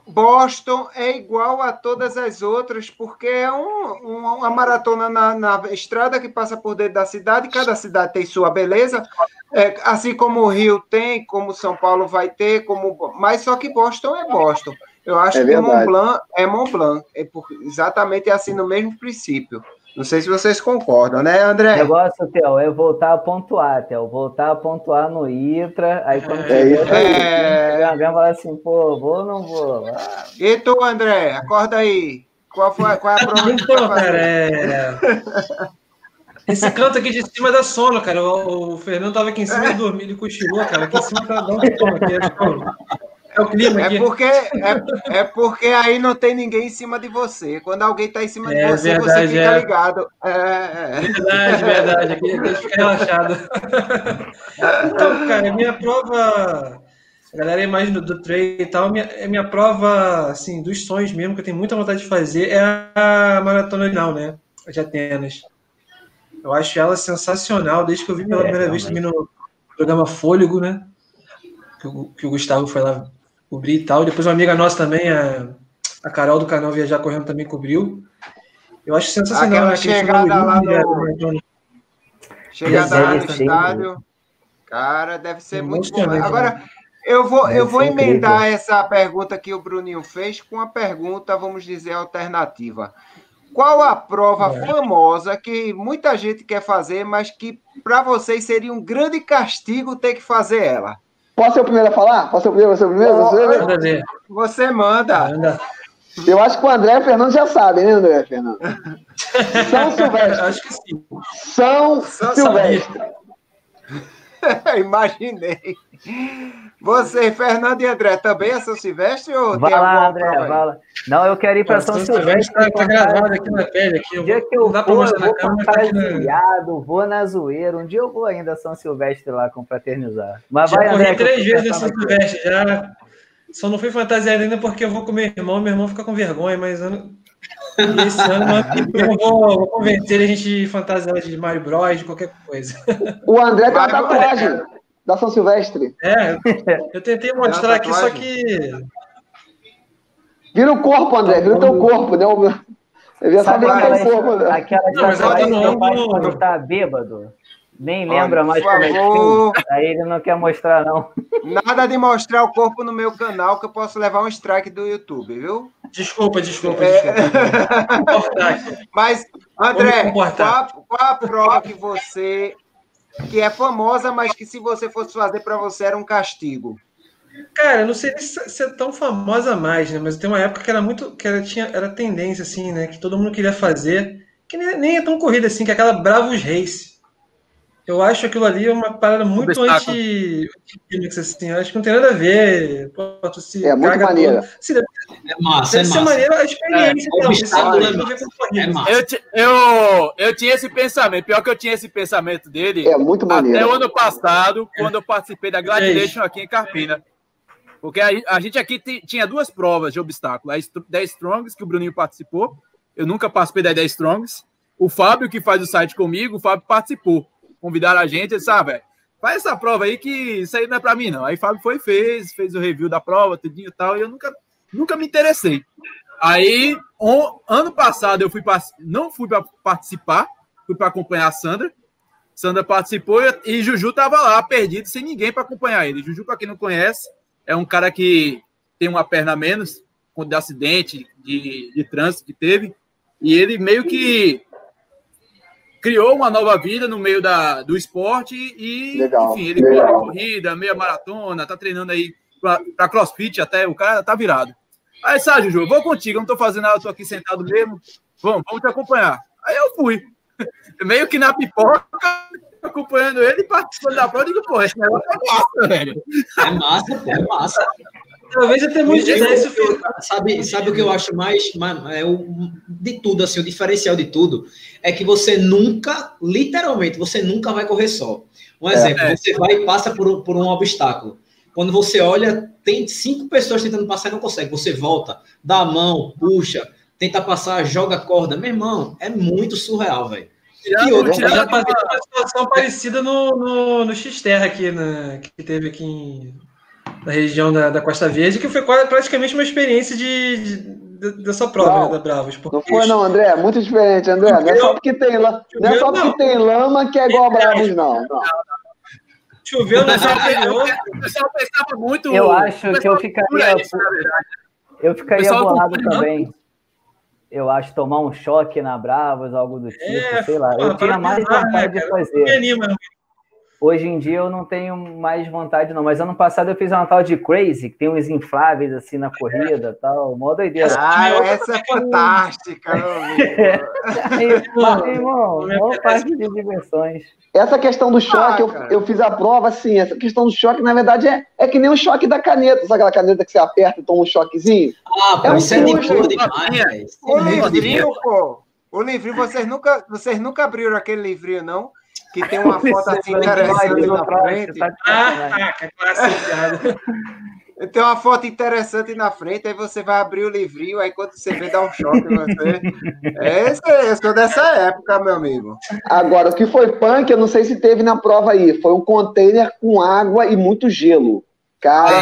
Boston é igual a todas as outras, porque é um, uma maratona na, na, estrada que passa por dentro da cidade, cada cidade tem sua beleza, é, assim como o Rio tem, como São Paulo vai ter, como mas só que Boston é Boston. Eu acho é que Mont Blanc é Mont Blanc, é por, exatamente assim no mesmo princípio. Não sei se vocês concordam, né, André? O negócio, Theo, é voltar a pontuar, Theo. Voltar a pontuar no ITRA. Aí quando é, tiver, é... alguém fala assim, pô, vou ou não vou? Ah. E tu, André? Acorda aí. Qual, foi, qual é a (laughs) prova que então, cara, é... Esse canto aqui de cima da sono, cara. O, o Fernando tava aqui em cima e dormiu, ele cochilou, cara. Aqui em cima tá dando sono aqui. É é o clima é aqui. É porque, é, é, porque aí não tem ninguém em cima de você. Quando alguém está em cima é, de você, verdade, você fica é. ligado. É, é, verdade, verdade. Aqui a gente fica relaxado. então, cara, minha prova. A galera é imagina do, do trade e tal. Minha, minha prova, assim, dos sonhos mesmo, que eu tenho muita vontade de fazer, é a maratona final, né? De Atenas. Eu acho ela sensacional, desde que eu vi pela primeira vez também no programa Fôlego, né? Que o, que o Gustavo foi lá cobrir e tal. Depois uma amiga nossa também, a, a Carol do canal Viajar Correndo também cobriu. Eu acho sensacional. Aquela chegada lá no... Chegada lá no estádio. Cara, deve ser muito bom. Agora, né? eu vou, eu vou emendar incrível. essa pergunta que o Bruninho fez com uma pergunta, vamos dizer, alternativa. Qual a prova é. famosa que muita gente quer fazer, mas que para vocês seria um grande castigo ter que fazer ela? Posso ser o primeiro a falar? Posso ser o primeiro? Você, primeiro? Você, você manda. manda. Eu acho que o André Fernando já sabe, né, André Fernando? São (laughs) Silvestre. Acho que sim. São, São Silvestre. (laughs) Imaginei. Você, Fernando e André, também é São Silvestre ou vai lá, André, vai lá. Não, eu quero ir para São, São Silvestre. Está tá gravado aqui na pele. Aqui. Um dia que eu vou, eu vou fantasiado, vou na zoeira. Um dia eu vou ainda a São Silvestre lá confraternizar. Mas já vai, corri André, três vezes em São Silvestre, já. Só não fui fantasiado ainda porque eu vou com meu irmão. Meu irmão fica com vergonha, mas eu não... esse ano eu vou, vou convencer a gente fantasiar de Mario Bros, de qualquer coisa. O André tem uma tatuagem da São Silvestre. É, eu tentei mostrar aqui, só que. Vira o corpo, André, vira o teu corpo, né? Eu vi essa aquela, teu corpo, né? Aquela não, mas ela tá no quando tá bêbado. Nem lembra Olha, mais como é que Aí ele não quer mostrar, não. Nada de mostrar o corpo no meu canal, que eu posso levar um strike do YouTube, viu? Desculpa, desculpa, é... desculpa. (laughs) Mas, André, qual a, qual a prova que você que é famosa, mas que se você fosse fazer para você era um castigo? Cara, não sei se é tão famosa mais, né? Mas tem uma época que era muito, que era, tinha, era tendência assim, né? Que todo mundo queria fazer, que nem, nem é tão corrida assim, que é aquela Bravos Race. Eu acho aquilo ali uma parada muito anti assim. Eu acho que não tem nada a ver. Pô, se é muito maneiro. Se, é massa, deve é ser massa. maneiro a experiência. É, então, é, massa. Eu, eu, eu tinha esse pensamento. Pior que eu tinha esse pensamento dele. É muito maneiro. Até o ano passado, quando eu participei da Gladiation aqui em Carpina. Porque a, a gente aqui tinha duas provas de obstáculo. A 10 Strongs, que o Bruninho participou. Eu nunca participei da 10 Strongs. O Fábio, que faz o site comigo, o Fábio participou convidaram a gente, eles ah, velho, faz essa prova aí que isso aí não é para mim, não. Aí Fábio foi fez, fez o review da prova, tudinho e tal, e eu nunca, nunca me interessei. Aí, um, ano passado, eu fui não fui para participar, fui para acompanhar a Sandra. Sandra participou e Juju tava lá, perdido, sem ninguém para acompanhar ele. Juju, para quem não conhece, é um cara que tem uma perna a menos, com de acidente de, de trânsito que teve, e ele meio que criou uma nova vida no meio da, do esporte e, legal, enfim, ele legal. corrida, meia maratona, tá treinando aí para crossfit até, o cara tá virado. Aí, Sérgio, Ju, vou contigo, eu não tô fazendo nada, tô aqui sentado mesmo, vamos, vamos te acompanhar. Aí eu fui, (laughs) meio que na pipoca, acompanhando ele e participando da prova, eu digo, pô, esse negócio é massa, velho. É massa, é massa. Talvez até muito isso. Sabe, sabe o que eu acho mais, mais é o, de tudo, assim, o diferencial de tudo é que você nunca, literalmente, você nunca vai correr só. Um é, exemplo, é, você vai e passa por, por um obstáculo. Quando você olha, tem cinco pessoas tentando passar e não consegue. Você volta, dá a mão, puxa, tenta passar, joga corda. Meu irmão, é muito surreal, velho. E outra, já passei uma situação parecida no, no, no X-Terra aqui, né, que teve aqui em, na região da, da Costa Verde, que foi praticamente uma experiência de, de dessa prova né, da Bravos. Não foi não, André, é muito diferente, André. Não é só porque tem, não é só porque tem lama que é igual a Bravos, não. não. Choveu no anterior. O pessoal pensava muito. Eu acho que eu ficaria. Isso, eu ficaria bolado também. Eu acho tomar um choque na Bravos, algo do tipo, é, sei lá. Eu tinha mais vontade né, de fazer. Me anima, Hoje em dia eu não tenho mais vontade, não. Mas ano passado eu fiz uma tal de Crazy, que tem uns infláveis assim na corrida e tal. Mó doideira. Ah, essa é fantástica, meu (laughs) irmão, parte de diversões. Essa questão do choque, ah, eu, eu, fiz a prova assim. Essa questão do choque, na verdade, é, é que nem o choque da caneta. Sabe aquela caneta que você aperta e toma um choquezinho? Ah, pô, é um isso é de demais. O livrinho, pô. O livrinho, vocês nunca, vocês nunca abriram aquele livrinho, não? Que tem uma foto assim interessante na frente. Tá ah, que classificado. Tem uma foto interessante na frente, aí você vai abrir o livrinho, aí quando você vê, dá um choque em você. É, eu sou dessa época, meu amigo. Agora, o que foi punk, eu não sei se teve na prova aí, foi um container com água e muito gelo. Cara,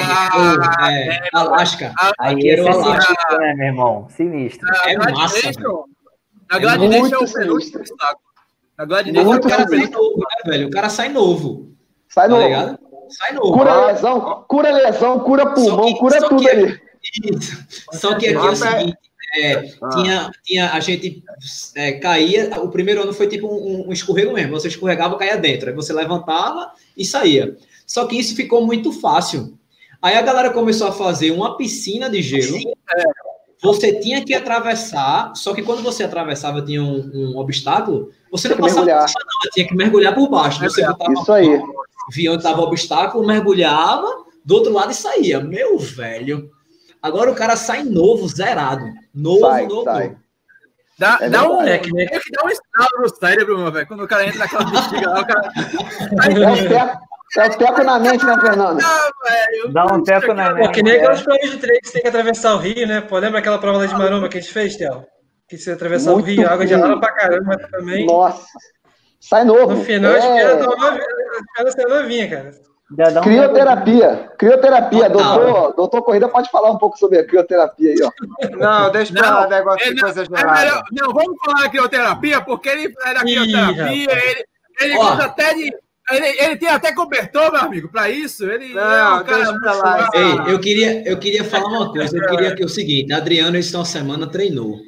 ah, é, é, Alasca. Aí esse é sinistro, né, meu irmão? Sinistro. É massa. A Gladiation é o penúltimo obstáculo. A Gladness o cara sai novo, né, velho? O cara sai novo. Sai tá novo. Ligado? Sai novo. Cura lesão, cura lesão, cura pulmão, que, cura tudo que, ali. Isso. Só que aqui é o seguinte. É, ah. tinha, tinha, a gente é, caía, o primeiro ano foi tipo um, um, escorrego mesmo, você escorregava, caía dentro, aí você levantava e saía. Só que isso ficou muito fácil. Aí a galera começou a fazer uma piscina de gelo. É, você tinha que atravessar, só que quando você atravessava tinha um, um obstáculo, você não passava mergulhar. por não, tinha que mergulhar por baixo. Você botava, Isso aí. Via onde estava o obstáculo, mergulhava do outro lado e saía. Meu velho. Agora o cara sai novo, zerado. Novo, sai, novo. Sai. Dá, é dá um, é que que dá um estalo no cérebro, meu velho. Quando o cara entra naquela bexiga lá, o cara. É o teco na mente, né, Fernando? Não, Dá um teco na mente. Pô, que nem aquelas provas de três que tem que atravessar o rio, né? Pô, lembra aquela prova lá de Maromba que a gente fez, Théo? Que você atravessar Muito o rio, água gelada pra caramba também. Nossa. Sai novo. No final, é... espera ser novinha, cara. Um crioterapia, crioterapia. Doutor, doutor Corrida pode falar um pouco sobre a crioterapia aí, ó. Não, deixa eu falar negócio é, de coisa. É não, vamos falar da crioterapia, porque ele é da crioterapia, ele, ele gosta até de ele, ele, tem até cobertor, meu amigo, para isso. Ele não, é um cara lá. Ei, eu queria, eu queria falar uma coisa. Eu queria que é o seguinte: Adriano, esta semana treinou.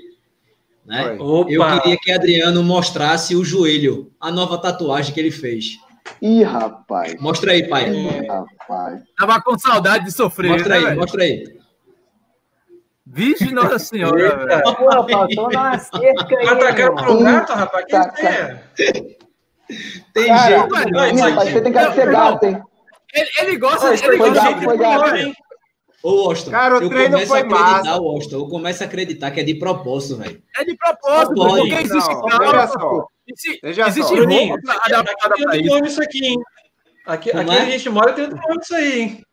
Né? Eu queria que Adriano mostrasse o joelho, a nova tatuagem que ele fez. Ih, rapaz. Mostra aí, pai. Ih, rapaz. Tava com saudade de sofrer. Mostra né, aí, mostra aí. Vixe, Nossa Senhora, velho. Pô, faltou uma cerca aí. Atacaram pro gato, rapaz. Que tá, é? Tem cara, jeito, não, você tem cara de ser gato, hein? Ele, ele gosta, de ele gosta gato, de gato, hein? Ô, Austin, cara, o treino foi a massa. Austin, eu começo a acreditar que é de propósito, velho. É de propósito, não, porque existe não, Veja só. Veja existe só. Adaptada pra isso. isso aqui, hein? Aqui, aqui é? a gente mora tem outro nome disso aí, hein?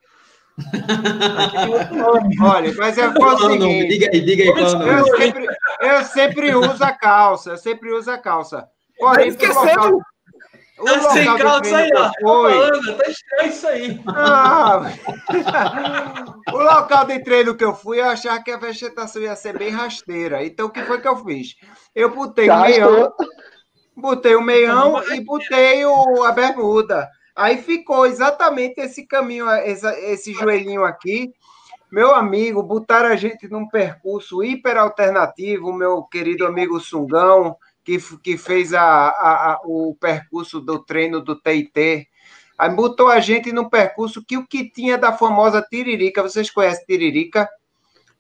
(laughs) Olha, mas é o seguinte. Diga aí, diga aí eu, sempre, eu sempre uso a calça, eu sempre uso a calça. Porém, pro local, tá sem calça aí, ó. Foi... Falando, tá estranho isso aí. Ah, (laughs) o local de treino que eu fui, eu achava que a vegetação ia ser bem rasteira. Então, o que foi que eu fiz? Eu botei o meião, botei o meião e botei o, a bermuda. Aí ficou exatamente esse caminho, esse, esse joelhinho aqui. Meu amigo, botaram a gente num percurso hiper alternativo, meu querido amigo Sungão, que, que fez a, a, a, o percurso do treino do TIT. Aí botou a gente num percurso que o que tinha da famosa Tiririca, vocês conhecem Tiririca?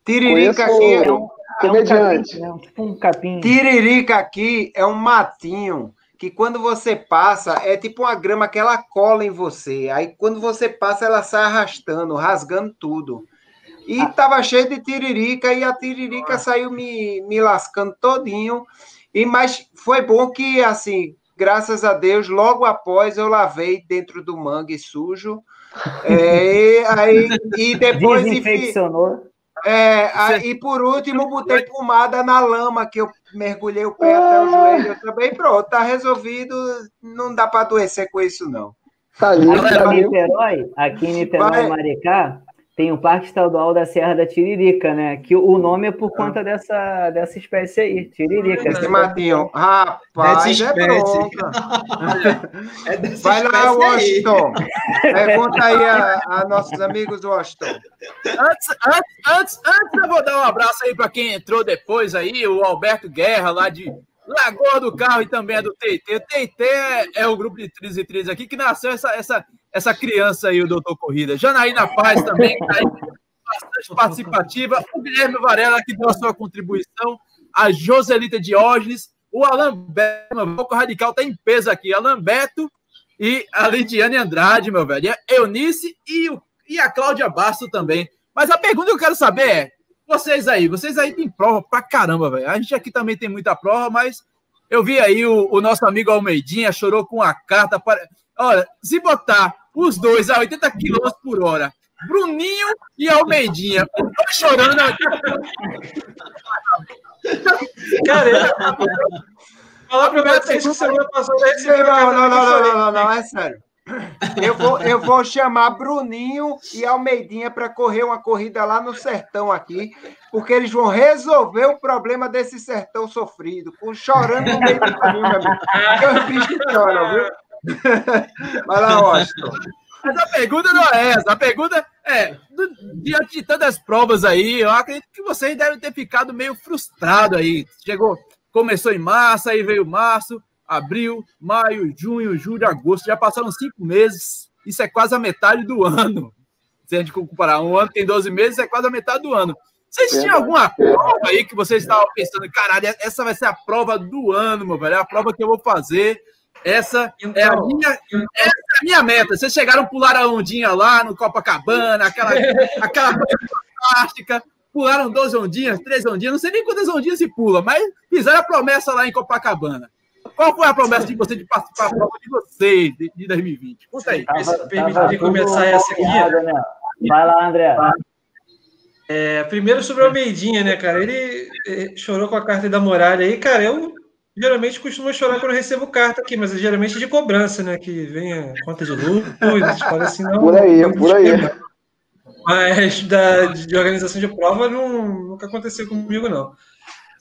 Tiririca Conheço aqui é um, comediante. É um, tipo um capim. Tiririca aqui é um matinho que quando você passa, é tipo uma grama que ela cola em você. Aí quando você passa, ela sai arrastando, rasgando tudo. E ah. tava cheio de tiririca, e a tiririca saiu me, me lascando todinho. E mas foi bom que, assim, graças a Deus, logo após eu lavei dentro do mangue sujo. (laughs) É, e, aí, e depois. Desinfeccionou. É, aí, e por último, botei pomada na lama, que eu mergulhei o pé até o ah. joelho também. Pronto, tá resolvido. Não dá para adoecer com isso, não. Tá aqui, em Niterói, aqui em Niterói, Vai. Maricá, tem o Parque Estadual da Serra da Tiririca, né? Que o nome é por conta dessa, dessa espécie aí, tiririca. Esse matinho, rapaz, é bronca. (laughs) é Vai lá, Washington. (laughs) Pergunta aí a, a, nossos amigos Washington. Antes, antes, antes, antes eu vou dar um abraço aí para quem entrou depois aí, o Alberto Guerra, lá de Lagoa do Carro e também é do TT. O TT é, é o grupo de trilhos e trilhos aqui que nasceu essa, essa, essa criança aí, o Doutor Corrida. Janaína Paz também, aí bastante participativa. O Guilherme Varela, que deu a sua contribuição. A Joselita Diógenes. O Alan Beto, meu pouco radical, está em peso aqui. Alan Beto e a Lidiane Andrade, meu velho. E a Eunice e, o, e a Cláudia Basto também. Mas a pergunta que eu quero saber é: vocês aí, vocês aí têm prova pra caramba, velho. A gente aqui também tem muita prova, mas eu vi aí o, o nosso amigo Almeidinha chorou com a carta. Para... Olha, se botar os dois a 80 km por hora, Bruninho e Almeidinha, chorando. Cara, falar pra vocês que semana passada não, não, não, não, não, não, não, é sério. Eu vou, eu vou chamar Bruninho e Almeidinha para correr uma corrida lá no sertão aqui, porque eles vão resolver o problema desse sertão sofrido, com chorando no meio do caminho, meu amigo. Viu? Vai lá, Washington. Mas a pergunta não é essa. A pergunta é: diante de tantas provas aí, eu acredito que vocês devem ter ficado meio frustrado aí. Chegou, começou em março, aí veio março abril, maio, junho, julho, agosto. Já passaram cinco meses. Isso é quase a metade do ano. Se a gente comparar, um ano tem 12 meses, é quase a metade do ano. Vocês tinham alguma prova aí que vocês estavam pensando, caralho, essa vai ser a prova do ano, meu velho, é a prova que eu vou fazer. Essa então, é a então, minha, essa é a minha meta. Vocês chegaram a pular a ondinha lá no Copacabana, aquela, (laughs) aquela fantástica, pularam 12 ondinhas, 13 ondinhas, não sei nem quantas ondinhas se pula, mas fizeram a promessa lá em Copacabana. Qual foi a promessa de você de participar da prova de vocês de, de 2020? Conta aí. Tava, permite de começar essa aqui. Né? Vai lá, André. É, primeiro sobre o Almeidinha, né, cara? Ele é, chorou com a carta da muralha aí, cara. Eu geralmente costumo chorar quando eu recebo carta aqui, mas é geralmente de cobrança, né? Que vem a conta de luz, assim, não. Por aí, não por aí. Mas da, de organização de prova não, nunca aconteceu comigo, não.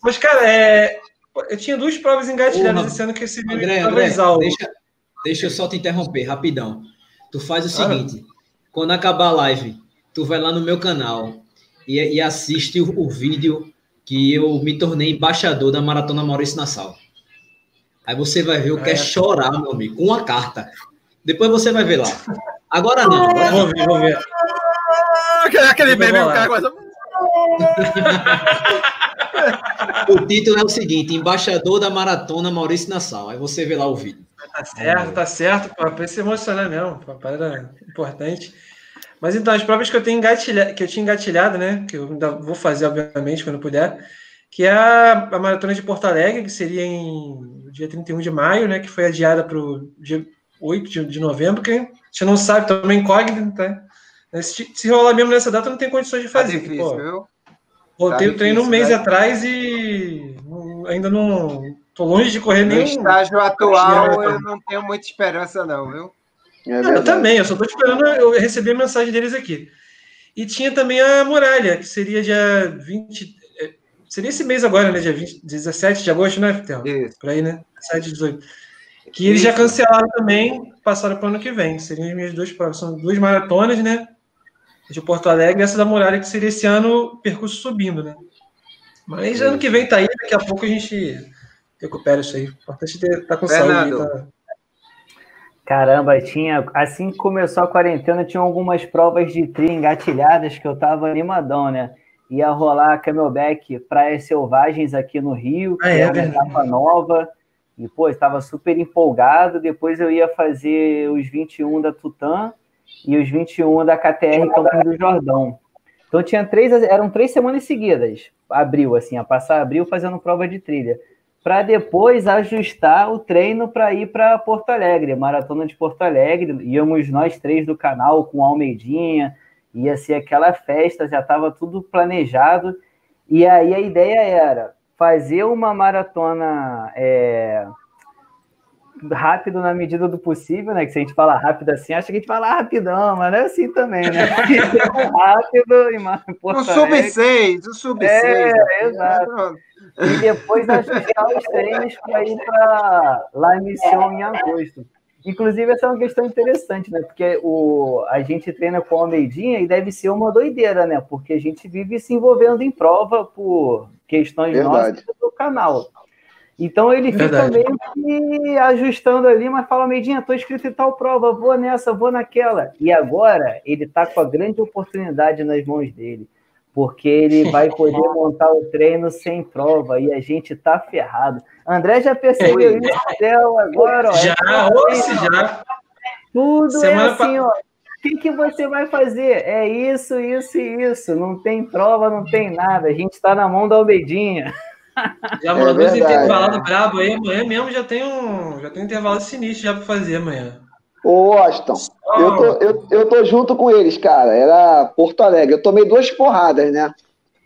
Mas, cara, é, eu tinha duas provas engatilhadas esse ano que esse André, André, deixa, deixa eu só te interromper rapidão. Tu faz o seguinte: ah. quando acabar a live, tu vai lá no meu canal e, e assiste o, o, vídeo que eu me tornei embaixador da Maratona Maurício Nassau. Aí você vai ver o que é, é chorar, meu amigo, com uma carta. Depois você vai ver lá. Agora não. Agora... Vou ver, vou ver. Aquele meme, o cara. (laughs) o título é o seguinte: Embaixador da Maratona Maurício Nassau. Aí você vê lá o vídeo. Tá certo, tá certo. Para se emocionar mesmo. Parada importante. Mas então, as provas que eu tenho que eu tinha engatilhado, né? Que eu ainda vou fazer, obviamente, quando puder, que é a, a Maratona de Porto Alegre, que seria em dia 31 de maio, né? Que foi adiada para o dia 8 de, de novembro, que a gente não sabe também incógnito, tá? Se, se rolar mesmo nessa data, não tem condições de tá fazer. Tá difícil, que, pô, Voltei tá o treino um mês né? atrás e ainda não. Tô longe de correr nem. No estágio atual, eu não tenho muita esperança, não, viu? É não, eu também, eu só tô esperando eu receber a mensagem deles aqui. E tinha também a muralha, que seria dia 20. É, seria esse mês agora, né? Dia 20, 17 de agosto, né, Fitel? Isso. Por aí, né? 7 18. Que eles Isso. já cancelaram também, passaram para o ano que vem. Seriam as minhas duas provas. São duas maratonas, né? De Porto Alegre, essa da Muralha, que seria esse ano percurso subindo, né? Mas ano que vem tá aí, daqui a pouco a gente recupera isso aí. Importante estar tá com Fernando. saúde. Tá... Caramba, tinha. Assim que começou a quarentena, tinha algumas provas de tri engatilhadas que eu tava animadão, né? Ia rolar Camelback Praias Selvagens aqui no Rio, ah, é, é, etapa nova. E, pô, estava super empolgado. Depois eu ia fazer os 21 da Tutã e os 21 da KTR Campos do Jordão. Então tinha três, eram três semanas seguidas, abril, assim, a passar abril fazendo prova de trilha, para depois ajustar o treino para ir para Porto Alegre, maratona de Porto Alegre. Íamos nós três do canal com Almeidinha, ia ser aquela festa, já estava tudo planejado. E aí a ideia era fazer uma maratona é, rápido na medida do possível, né? Que se a gente fala rápido assim, acha que a gente fala rapidão, mas não é assim também, né? (laughs) rápido e mais O sub-6, o sub-6. É, é, exato. E depois ajustar os treinos para ir para lá em Missão em agosto. Inclusive, essa é uma questão interessante, né? Porque o, a gente treina com a Almeidinha e deve ser uma doideira, né? Porque a gente vive se envolvendo em prova por questões Verdade. nossas do canal. Então ele fica Verdade. meio que ajustando ali, mas fala, Medinha, tô inscrito em tal prova, vou nessa, vou naquela. E agora ele tá com a grande oportunidade nas mãos dele, porque ele (laughs) vai poder montar o treino sem prova e a gente tá ferrado. André já percebeu isso, agora, ó. Já, é já. Tudo é Semana é assim, ó. O que, que você vai fazer? É isso, isso e isso. Não tem prova, não tem nada. A gente está na mão da Albedinha. Já mandou é os intervalados brabo aí. Amanhã mesmo já tem um, já tem um intervalo sinistro já para fazer amanhã. Ô, Austin, oh. eu, tô, eu, eu tô junto com eles, cara. Era Porto Alegre. Eu tomei duas porradas, né?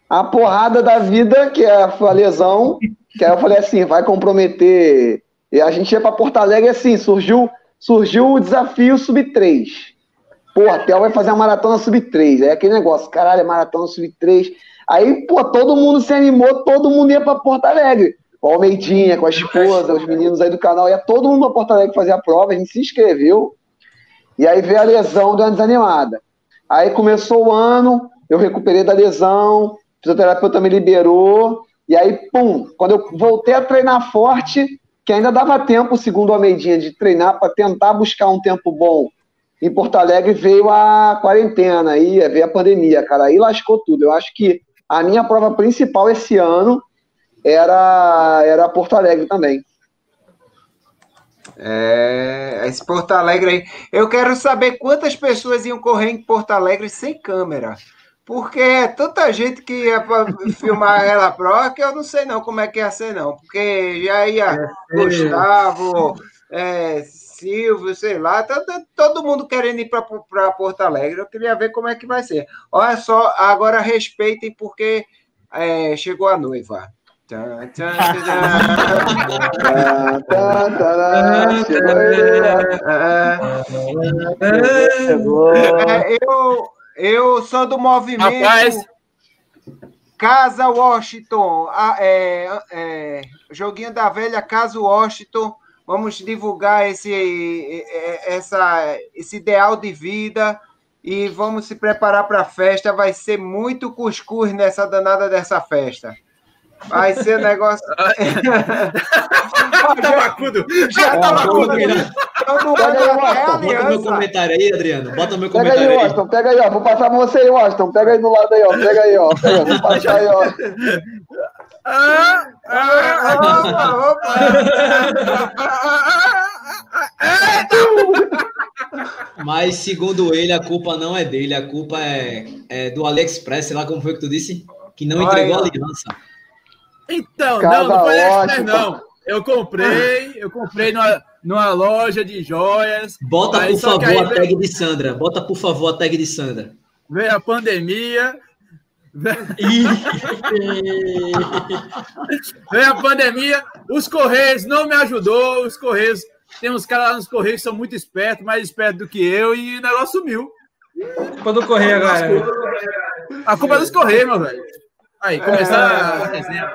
A porrada da vida, que é a lesão, que aí eu falei assim, vai comprometer. E a gente ia para Porto Alegre assim, surgiu, surgiu o desafio sub-3. Pô, a Theo vai fazer a maratona sub-3. Aí aquele negócio, caralho, é maratona sub-3. Aí, pô, todo mundo se animou, todo mundo ia para Porto Alegre. O Almeidinha, com a esposa, os meninos aí do canal, ia todo mundo para Porto Alegre fazer a prova, a gente se inscreveu. E aí veio a lesão, deu uma desanimada. Aí começou o ano, eu recuperei da lesão, o fisioterapeuta me liberou, e aí, pum, quando eu voltei a treinar forte, que ainda dava tempo, segundo o Almeidinha, de treinar para tentar buscar um tempo bom em Porto Alegre, veio a quarentena, aí veio a pandemia, cara, aí lascou tudo. Eu acho que a minha prova principal esse ano era, era Porto Alegre também. É, esse Porto Alegre aí. Eu quero saber quantas pessoas iam correr em Porto Alegre sem câmera. Porque é tanta gente que ia filmar (laughs) ela prova que eu não sei não como é que ia ser, não. Porque já ia é Gustavo, é, Silvio, sei lá, tá, tá todo mundo querendo ir para Porto Alegre. Eu queria ver como é que vai ser. Olha só, agora respeitem, porque é, chegou a noiva. É, eu, eu sou do movimento Rapaz. Casa Washington, é, é, joguinho da velha Casa Washington vamos divulgar esse, essa, esse ideal de vida e vamos se preparar para a festa. Vai ser muito cuscuz nessa danada dessa festa. Vai ser negócio. (laughs) Tabacudo! Já tabacudo! Bota meu comentário aí, Adriano. Bota meu comentário pega aí. Washington, pega aí, ó. Vou passar pra você aí, Washington. Pega aí do lado aí, ó. Pega aí, ó. Pega, vou passar aí, ó. (laughs) Ah, ah, opa, opa. Mas, segundo ele, a culpa não é dele, a culpa é, é do AliExpress, sei lá como foi que tu disse, que não entregou a aliança. Então, Casa não, não foi AliExpress, não. Eu comprei, eu comprei numa, numa loja de joias. Bota, por favor, a tag veio... de Sandra. Bota, por favor, a tag de Sandra. Veio a pandemia. (laughs) veio a pandemia, os Correios não me ajudou, os Correios tem uns caras lá nos Correios que são muito espertos, mais espertos do que eu, e o negócio sumiu. Culpa do Correio agora. A culpa é dos Correios, meu velho. Aí, começar a resenha.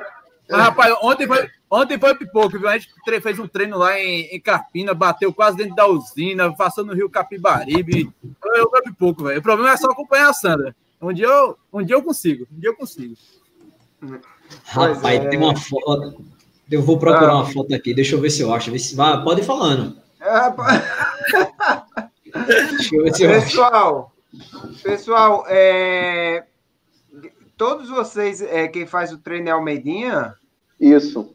Mas, rapaz, ontem foi, ontem foi pipoco, viu? A gente fez um treino lá em, em Carpina, bateu quase dentro da usina, passando no rio Capibaribe. Foi, foi pipoco, velho. O problema é só acompanhar a Sandra. Um dia eu, um dia eu consigo, um dia eu consigo. Rapaz, é... tem uma foto. Eu vou procurar ah. uma foto aqui, deixa eu ver se eu acho. Se... Vai, pode ir falando. deixa eu ver se eu pessoal, acho. pessoal, é... todos vocês, é, quem faz o treino é Almeidinha? Isso.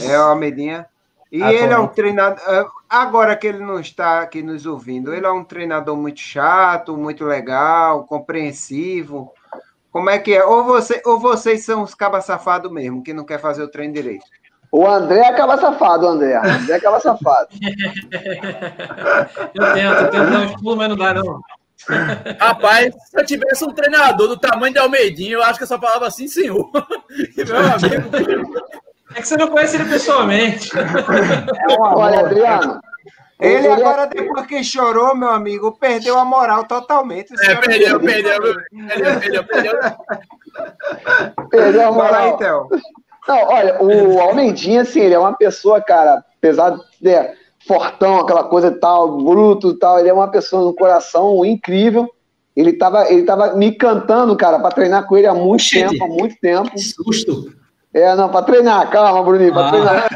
É o Almeidinha. E ah, ele é um treinador. É, agora que ele não está aqui nos ouvindo, ele é um treinador muito chato, muito legal, compreensivo. Como é que é? Ou, você, ou vocês são os cabas safados mesmo, que não quer fazer o treino direito? O André acaba safado, o André. O André acaba safado. (laughs) eu tento, eu tento dar uns pulos, mas não dá, não. Rapaz, se eu tivesse um treinador do tamanho de Almeidinho, eu acho que essa palavra assim, senhor. (laughs) Meu amigo. É que você não conhece ele pessoalmente. É Olha, Adriano. Ele agora, depois que chorou, meu amigo, perdeu a moral totalmente. É, perdeu, perdeu, perdeu, perdeu, perdeu. Perdeu a moral. então. Não, olha, o Almeidinha, assim, ele é uma pessoa, cara, apesar de ser fortão, aquela coisa e tal, bruto e tal, ele é uma pessoa no coração incrível. Ele tava, ele tava me cantando, cara, para treinar com ele há muito tempo, há muito tempo. Susto. É, não, para treinar, calma, Bruninho, para ah. treinar.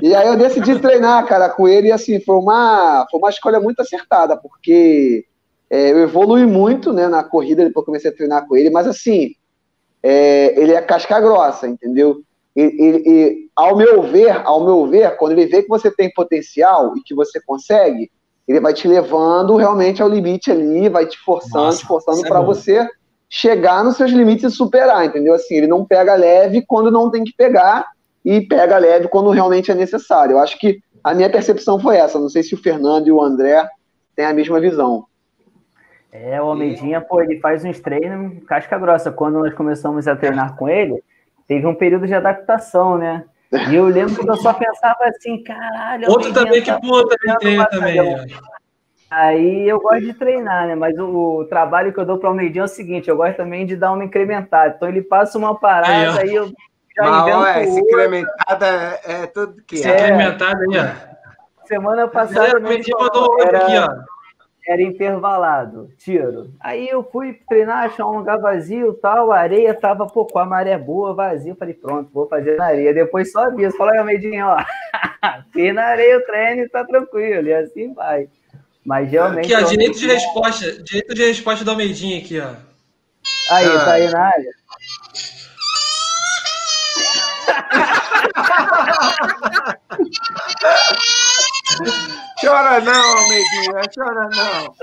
E aí eu decidi treinar, cara, com ele, e assim, foi uma, foi uma escolha muito acertada, porque é, eu evolui muito, né, na corrida, depois comecei a treinar com ele, mas assim, é, ele é casca grossa, entendeu? E, e, e, ao meu ver, ao meu ver, quando ele vê que você tem potencial e que você consegue, ele vai te levando realmente ao limite ali, vai te forçando, Nossa, te forçando para é você chegar nos seus limites e superar, entendeu? Assim, ele não pega leve quando não tem que pegar e pega leve quando realmente é necessário. Eu acho que a minha percepção foi essa. Não sei se o Fernando e o André têm a mesma visão. É, o Almeidinha, pô, ele faz uns treinos casca grossa. Quando nós começamos a treinar com ele, teve um período de adaptação, né? E eu lembro que eu só pensava assim, caralho. Outro também que pô, também treina também. Aí eu gosto de treinar, né? Mas o, o trabalho que eu dou para o Almeidinho é o seguinte: eu gosto também de dar uma incrementada. Então ele passa uma parada, aí, eu já Mas, invento. Ó, essa incrementada é, é tudo que é. Incrementada aí, ó. Semana passada. Almeidinho mandou era... aqui, ó era intervalado, tiro. Aí eu fui treinar, achar um lugar vazio tal, a areia tava, pô, com a maré boa, vazio. Falei, pronto, vou fazer na areia. Depois só aviso, falei, Almeidinho, ó, (laughs) fiz na areia o treino tá tranquilo, e assim vai. Mas realmente. Aqui, ó, direito de resposta, direito de resposta do Almeidinho aqui, ó. Aí, ah. tá aí na área? chora não, Almeidinha, chora não.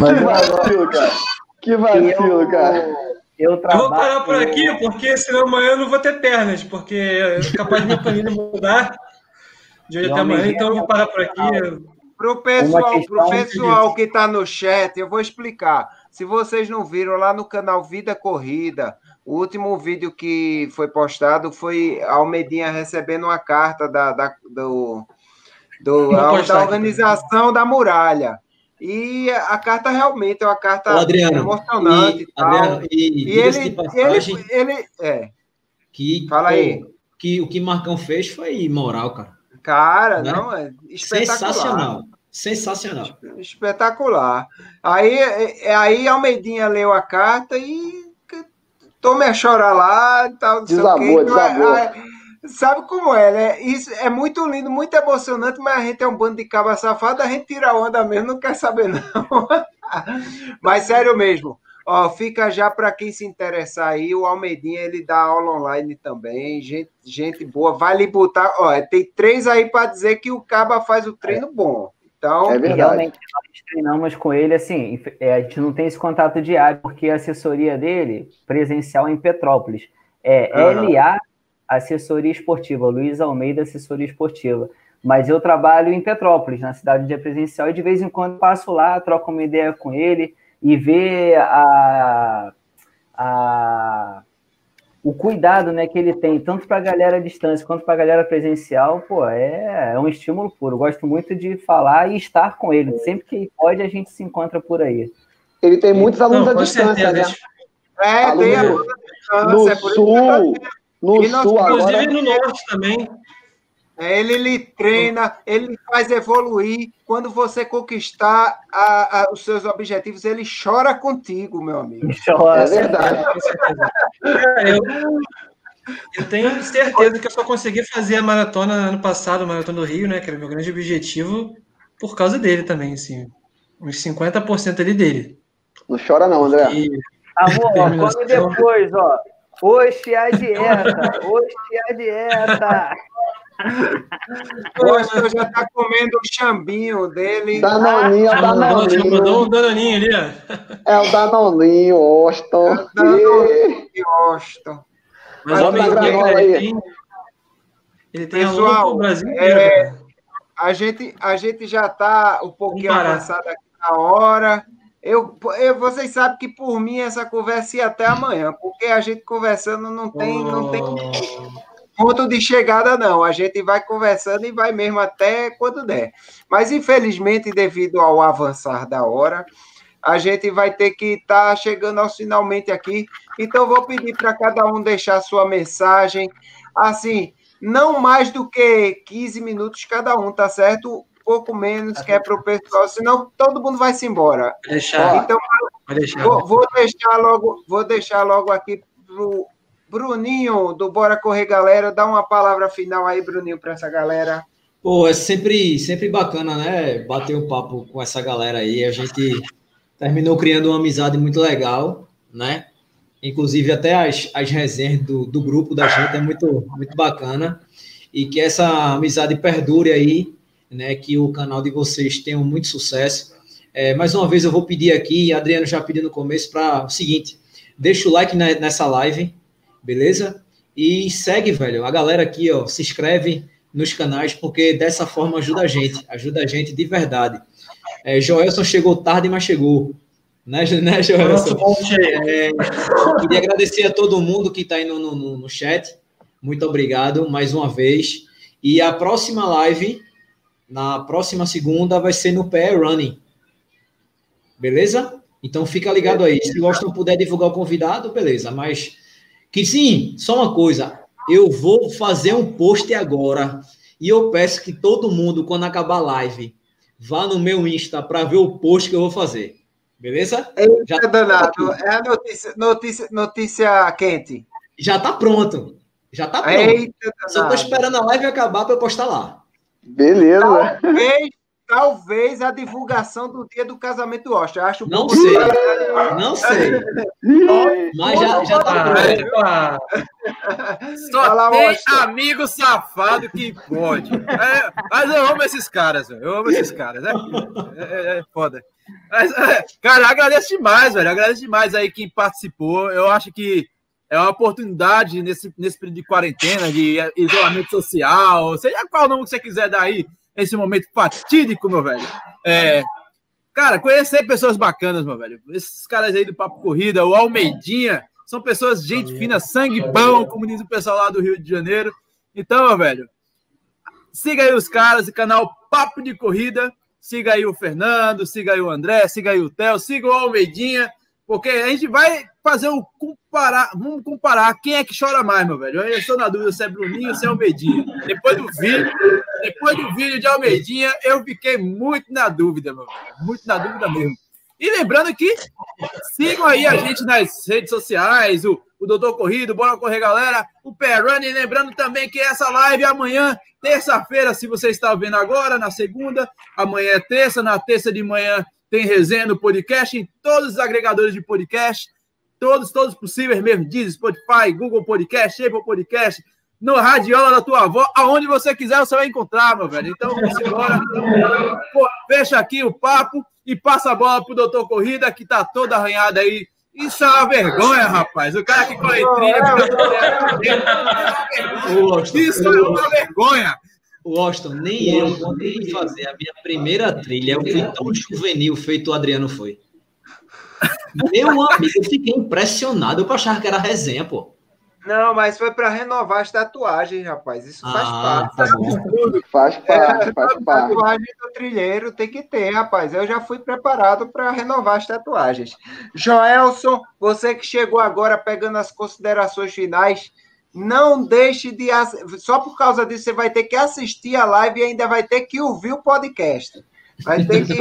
Mas que vacilo, cara. Que vacilo, eu, cara. Eu, trabalho... eu vou parar por aqui, porque senão amanhã eu não vou ter pernas, porque é capaz de minha planilha mudar de hoje até amanhã, então eu vou parar por aqui. Para o pessoal, pro pessoal que está no chat, eu vou explicar. Se vocês não viram lá no canal Vida Corrida, o último vídeo que foi postado foi a Almedinha recebendo uma carta da, da, do, do, da organização da muralha. E a carta realmente é uma carta Adriano, emocionante. E, Adriano, e, e ele, passagem, ele, ele, é. Que, Fala aí. que o que Marcão fez foi moral, cara. Cara, né? não, é espetacular. Sensacional. Sensacional. Espetacular. Aí, é, é, aí Almeidinha leu a carta e tome a chorar lá tal. Desabou, desabou. Sabe como é, né? Isso é muito lindo, muito emocionante, mas a gente é um bando de cabra safado, a gente tira onda mesmo, não quer saber, não. (laughs) mas sério mesmo, Ó, fica já para quem se interessar aí, o Almedinha ele dá aula online também, gente, gente boa, vai lhe botar, ó, tem três aí para dizer que o Caba faz o treino bom. Então, é verdade. realmente nós treinamos com ele assim, é, a gente não tem esse contato diário porque a assessoria dele presencial é em Petrópolis é uhum. LA Assessoria Esportiva, Luiz Almeida Assessoria Esportiva. Mas eu trabalho em Petrópolis, na cidade de presencial, e de vez em quando passo lá, troco uma ideia com ele e ver a, a, o cuidado né, que ele tem, tanto para a galera à distância quanto para a galera presencial, pô, é, é um estímulo puro. Eu gosto muito de falar e estar com ele. Sempre que pode, a gente se encontra por aí. Ele tem muitos alunos Não, à distância, certeza. né? É, Aluno tem alunos à distância. No é sul, no e sul agora... Inclusive no norte também. É, ele lhe treina, ele faz evoluir. Quando você conquistar a, a, os seus objetivos, ele chora contigo, meu amigo. (laughs) Chora, é verdade. eu, eu tenho certeza que eu só consegui fazer a maratona ano passado, a maratona do Rio, né? Que era o meu grande objetivo, por causa dele também, assim. Uns 50% ali dele. Não chora, não, André. E... Amor, come depois, ó. Hoje é a dieta, hoje é a dieta. (laughs) Hoje eu já está comendo o chambinho dele. Danoninho, ah, Danoninho. Mandou um Danoninho ali, ó. É o Danoninho, Austin. É o Danoninho, Austin. Mas o homem ele tem, ele tem Pessoal, Brasil é, a, gente, a gente já está um pouquinho avançado aqui na hora. Eu, eu, vocês sabem que por mim essa conversa ia até amanhã, porque a gente conversando não tem, oh. não tem ponto de chegada, não. A gente vai conversando e vai mesmo até quando der. Mas, infelizmente, devido ao avançar da hora, a gente vai ter que estar tá chegando aos finalmente aqui. Então, vou pedir para cada um deixar sua mensagem. Assim, não mais do que 15 minutos cada um, tá certo? pouco menos, que é para o pessoal, senão todo mundo vai se embora. Deixar. Então, deixar. Vou, vou, deixar logo, vou deixar logo aqui pro Bruninho do Bora Correr Galera, dá uma palavra final aí, Bruninho, para essa galera. Pô, é sempre, sempre bacana, né? Bater um papo com essa galera aí. A gente terminou criando uma amizade muito legal, né? Inclusive, até as, as resenhas do, do grupo da gente é muito, muito bacana. E que essa amizade perdure aí né, que o canal de vocês tenha muito sucesso. É, mais uma vez eu vou pedir aqui, Adriano já pediu no começo, para o seguinte, deixa o like na, nessa live, beleza? E segue, velho, a galera aqui, ó, se inscreve nos canais, porque dessa forma ajuda a gente, ajuda a gente de verdade. É, Joelson chegou tarde, mas chegou. Né, (laughs) né Joelson? É, queria agradecer a todo mundo que está aí no, no, no chat. Muito obrigado mais uma vez. E a próxima live na próxima segunda vai ser no pé running. Beleza? Então fica ligado aí. Se Austin puder divulgar o convidado, beleza. Mas que sim, só uma coisa. Eu vou fazer um post agora e eu peço que todo mundo, quando acabar a live, vá no meu Insta para ver o post que eu vou fazer. Beleza? Eita, Já tá danado. É a notícia, notícia, notícia quente. Já tá pronto. Já tá pronto. Eita, Só tô esperando a live acabar para eu postar lá. Beleza. Talvez, talvez a divulgação do dia do casamento do Austin. Acho não sei. Não sei. Mas já, já tá Só Fala, tem Austin. amigo safado que pode. É, mas eu amo esses caras, eu amo esses caras. É, é, é foda. Mas, é, cara, agradeço demais, velho. Agradeço demais aí quem participou. Eu acho que é uma oportunidade nesse, nesse período de quarentena, de isolamento social, seja qual nome que você quiser dar aí, esse momento fatídico, meu velho. É, cara, conhecer pessoas bacanas, meu velho. Esses caras aí do Papo Corrida, o Almeidinha, são pessoas, gente fina, sangue bom, como diz o pessoal lá do Rio de Janeiro. Então, meu velho, siga aí os caras, o canal Papo de Corrida, siga aí o Fernando, siga aí o André, siga aí o Theo, siga o Almeidinha. Porque a gente vai fazer um comparar, vamos comparar quem é que chora mais, meu velho. Eu estou na dúvida se é Bruninho ou se é Almeidinha. Depois do vídeo, depois do vídeo de Almeidinha, eu fiquei muito na dúvida, meu velho. Muito na dúvida mesmo. E lembrando que sigam aí a gente nas redes sociais, o, o Doutor Corrido, Bora Correr Galera, o Running. Lembrando também que essa live amanhã, terça-feira, se você está vendo agora, na segunda, amanhã é terça, na terça de manhã tem resenha no podcast, em todos os agregadores de podcast, todos, todos possíveis mesmo, Diz, Spotify, Google Podcast, Apple Podcast, no Radiola da tua avó, aonde você quiser você vai encontrar, meu velho. Então. Pô, fecha aqui o papo e passa a bola pro doutor Corrida, que tá toda arranhada aí. Isso é uma vergonha, rapaz. O cara que corre trilha. Isso é uma vergonha. O Austin, nem eu, quando eu fazer a minha primeira trilha, eu fui tão juvenil feito o Adriano foi. Meu amigo, eu fiquei impressionado. Eu achava que era resenha, pô. Não, mas foi para renovar as tatuagens, rapaz. Isso faz ah, parte. Tá faz parte, é, faz parte. Tatuagem do trilheiro tem que ter, rapaz. Eu já fui preparado para renovar as tatuagens. Joelson, você que chegou agora pegando as considerações finais, não deixe de. Só por causa disso, você vai ter que assistir a live e ainda vai ter que ouvir o podcast. Vai ter que.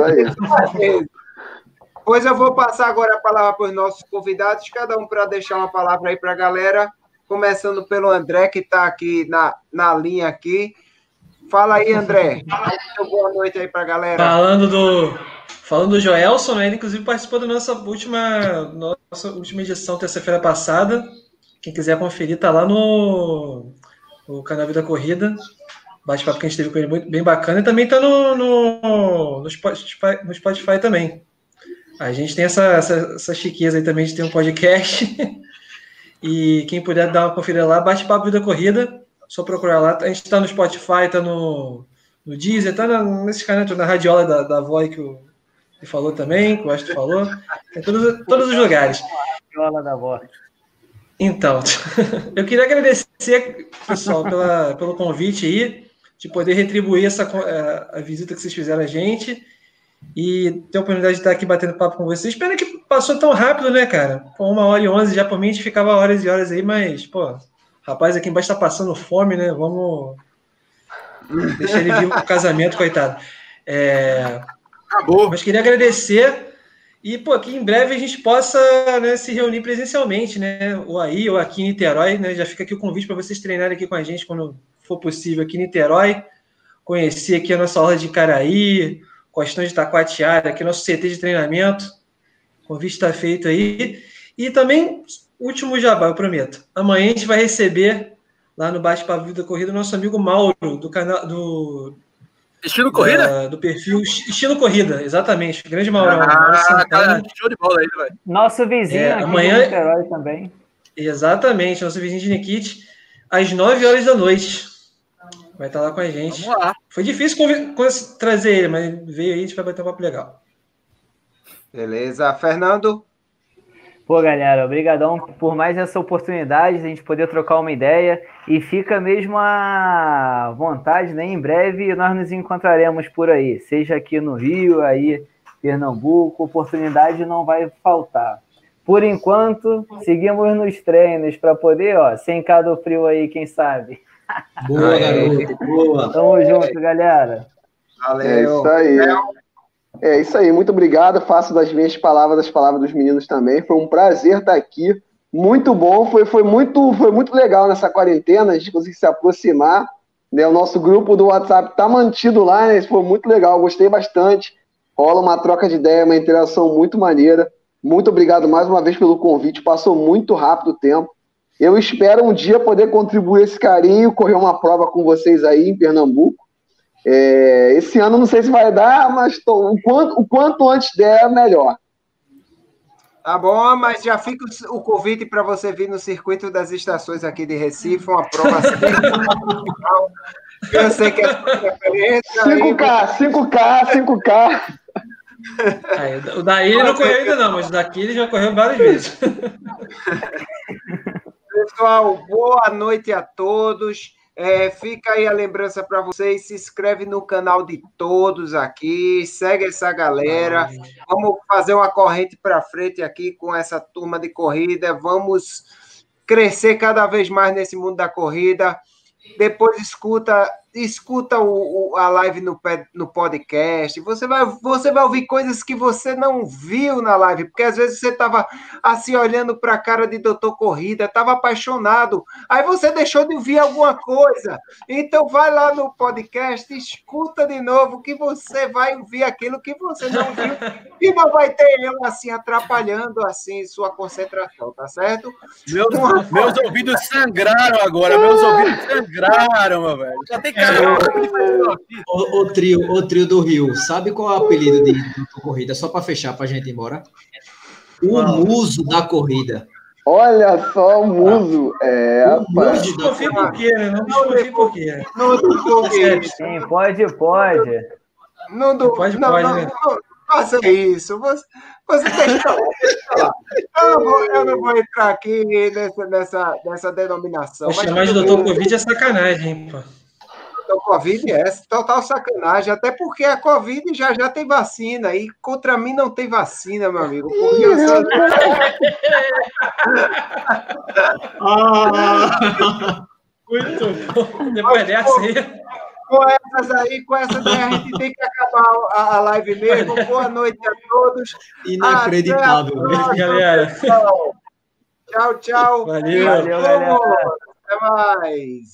Pois eu vou passar agora a palavra para os nossos convidados, cada um para deixar uma palavra aí para a galera começando pelo André, que está aqui na, na linha aqui. Fala aí, André. Boa noite aí para a galera. Falando do, falando do Joelson, né? ele inclusive participou da nossa última, nossa última edição, terça-feira passada. Quem quiser conferir, tá lá no, no canal Vida Corrida. Bate-papo que a gente teve com ele muito, bem bacana. E também tá no, no, no, Spotify, no Spotify também. A gente tem essa, essa, essa chiqueza aí também de ter um podcast. (laughs) E quem puder dar uma conferida lá, bate-papo Vida Corrida, só procurar lá. A gente está no Spotify, está no, no Deezer, está nesse canal, na radiola da, da Voz que o que falou também, que o Astro falou. Em todos, todos os lugares. Radiola da Voz. Então, (laughs) eu queria agradecer, pessoal, pela, pelo convite aí, de poder retribuir essa, a, a visita que vocês fizeram a gente e ter a oportunidade de estar aqui batendo papo com vocês. Pena que passou tão rápido, né, cara? Pô, uma hora e onze, já por mim a gente ficava horas e horas aí, mas, pô, rapaz aqui embaixo tá passando fome, né? Vamos deixar ele vivo pro casamento, coitado. É... Acabou. Mas queria agradecer e, pô, que em breve a gente possa né, se reunir presencialmente, né? Ou aí, ou aqui em Niterói, né? Já fica aqui o convite para vocês treinarem aqui com a gente quando for possível aqui em Niterói. Conhecer aqui a nossa aula de Caraí, Costão de Taquatiara, aqui nosso CT de treinamento. O convite está feito aí. E também, último jabá, eu prometo. Amanhã a gente vai receber lá no Bate Papo Vida Corrida o nosso amigo Mauro, do canal do. Estilo Corrida? Da, do perfil Estilo Corrida, exatamente. Grande Mauro. Ah, cara, show de bola aí, velho. Nosso vizinho é, aqui amanhã... também. Exatamente, nosso vizinho de Nikit, às 9 horas da noite. Vai estar lá com a gente. Vamos lá. Foi difícil trazer ele, mas veio aí, a gente vai bater um papo legal. Beleza. Fernando? Pô, galera, obrigadão por mais essa oportunidade de a gente poder trocar uma ideia e fica mesmo à vontade, né? Em breve nós nos encontraremos por aí, seja aqui no Rio, aí Pernambuco, oportunidade não vai faltar. Por enquanto, seguimos nos treinos para poder, ó, sem cada frio aí, quem sabe. Boa, garoto. Boa. Tamo junto, galera. Valeu. É isso aí. É isso aí. Muito obrigado. Faço das minhas palavras as palavras dos meninos também. Foi um prazer estar aqui. Muito bom. Foi, foi, muito, foi muito legal nessa quarentena. A gente conseguiu se aproximar. Né? O nosso grupo do WhatsApp está mantido lá. Né? Foi muito legal. Gostei bastante. Rola uma troca de ideia, uma interação muito maneira. Muito obrigado mais uma vez pelo convite. Passou muito rápido o tempo. Eu espero um dia poder contribuir esse carinho, correr uma prova com vocês aí em Pernambuco. É, esse ano não sei se vai dar, mas tô, o, quanto, o quanto antes der, melhor. Tá bom, mas já fica o convite para você vir no circuito das estações aqui de Recife, uma prova assim, (laughs) Eu sei que é preferência. 5K, 5K, 5K. Aí, o daí ele não correu ainda não, mas o daqui ele já correu várias vezes. Pessoal, boa noite a todos. É, fica aí a lembrança para vocês. Se inscreve no canal de todos aqui, segue essa galera. Vamos fazer uma corrente para frente aqui com essa turma de corrida. Vamos crescer cada vez mais nesse mundo da corrida. Depois escuta escuta o, o, a live no, no podcast, você vai, você vai ouvir coisas que você não viu na live, porque às vezes você estava assim olhando para a cara de Doutor Corrida, estava apaixonado, aí você deixou de ouvir alguma coisa. Então vai lá no podcast, escuta de novo, que você vai ouvir aquilo que você não viu e não vai ter eu assim atrapalhando assim sua concentração, tá certo? Meus, meus ouvidos sangraram agora, meus ouvidos sangraram, meu velho. Já tem cara. O, o, trio, o trio do Rio, sabe qual é o apelido de, de corrida? Só para fechar, para gente ir embora. O muso da corrida. Olha só o muso. É, rapaz. Não desconfie por quê, né? Não desconfie por quê. Não desconfie. Sim, pode, pode. Não, do, pode, não, pode, não, né? não, faça isso. Você, você lá. Eu não, vou, eu não vou entrar aqui nessa, nessa, nessa denominação. Poxa, mas, mas o doutor Covid é sacanagem, hein, pô. O Covid é total sacanagem, até porque a Covid já já tem vacina e contra mim não tem vacina, meu amigo. Eu sou... ah, muito bom. Depois dessa aí. Com essas aí, com essas aí, a gente tem que acabar a, a live mesmo. Boa noite a todos. Inacreditável, mesmo, galera. Tchau, tchau. Valeu. Valeu, galera. Até mais.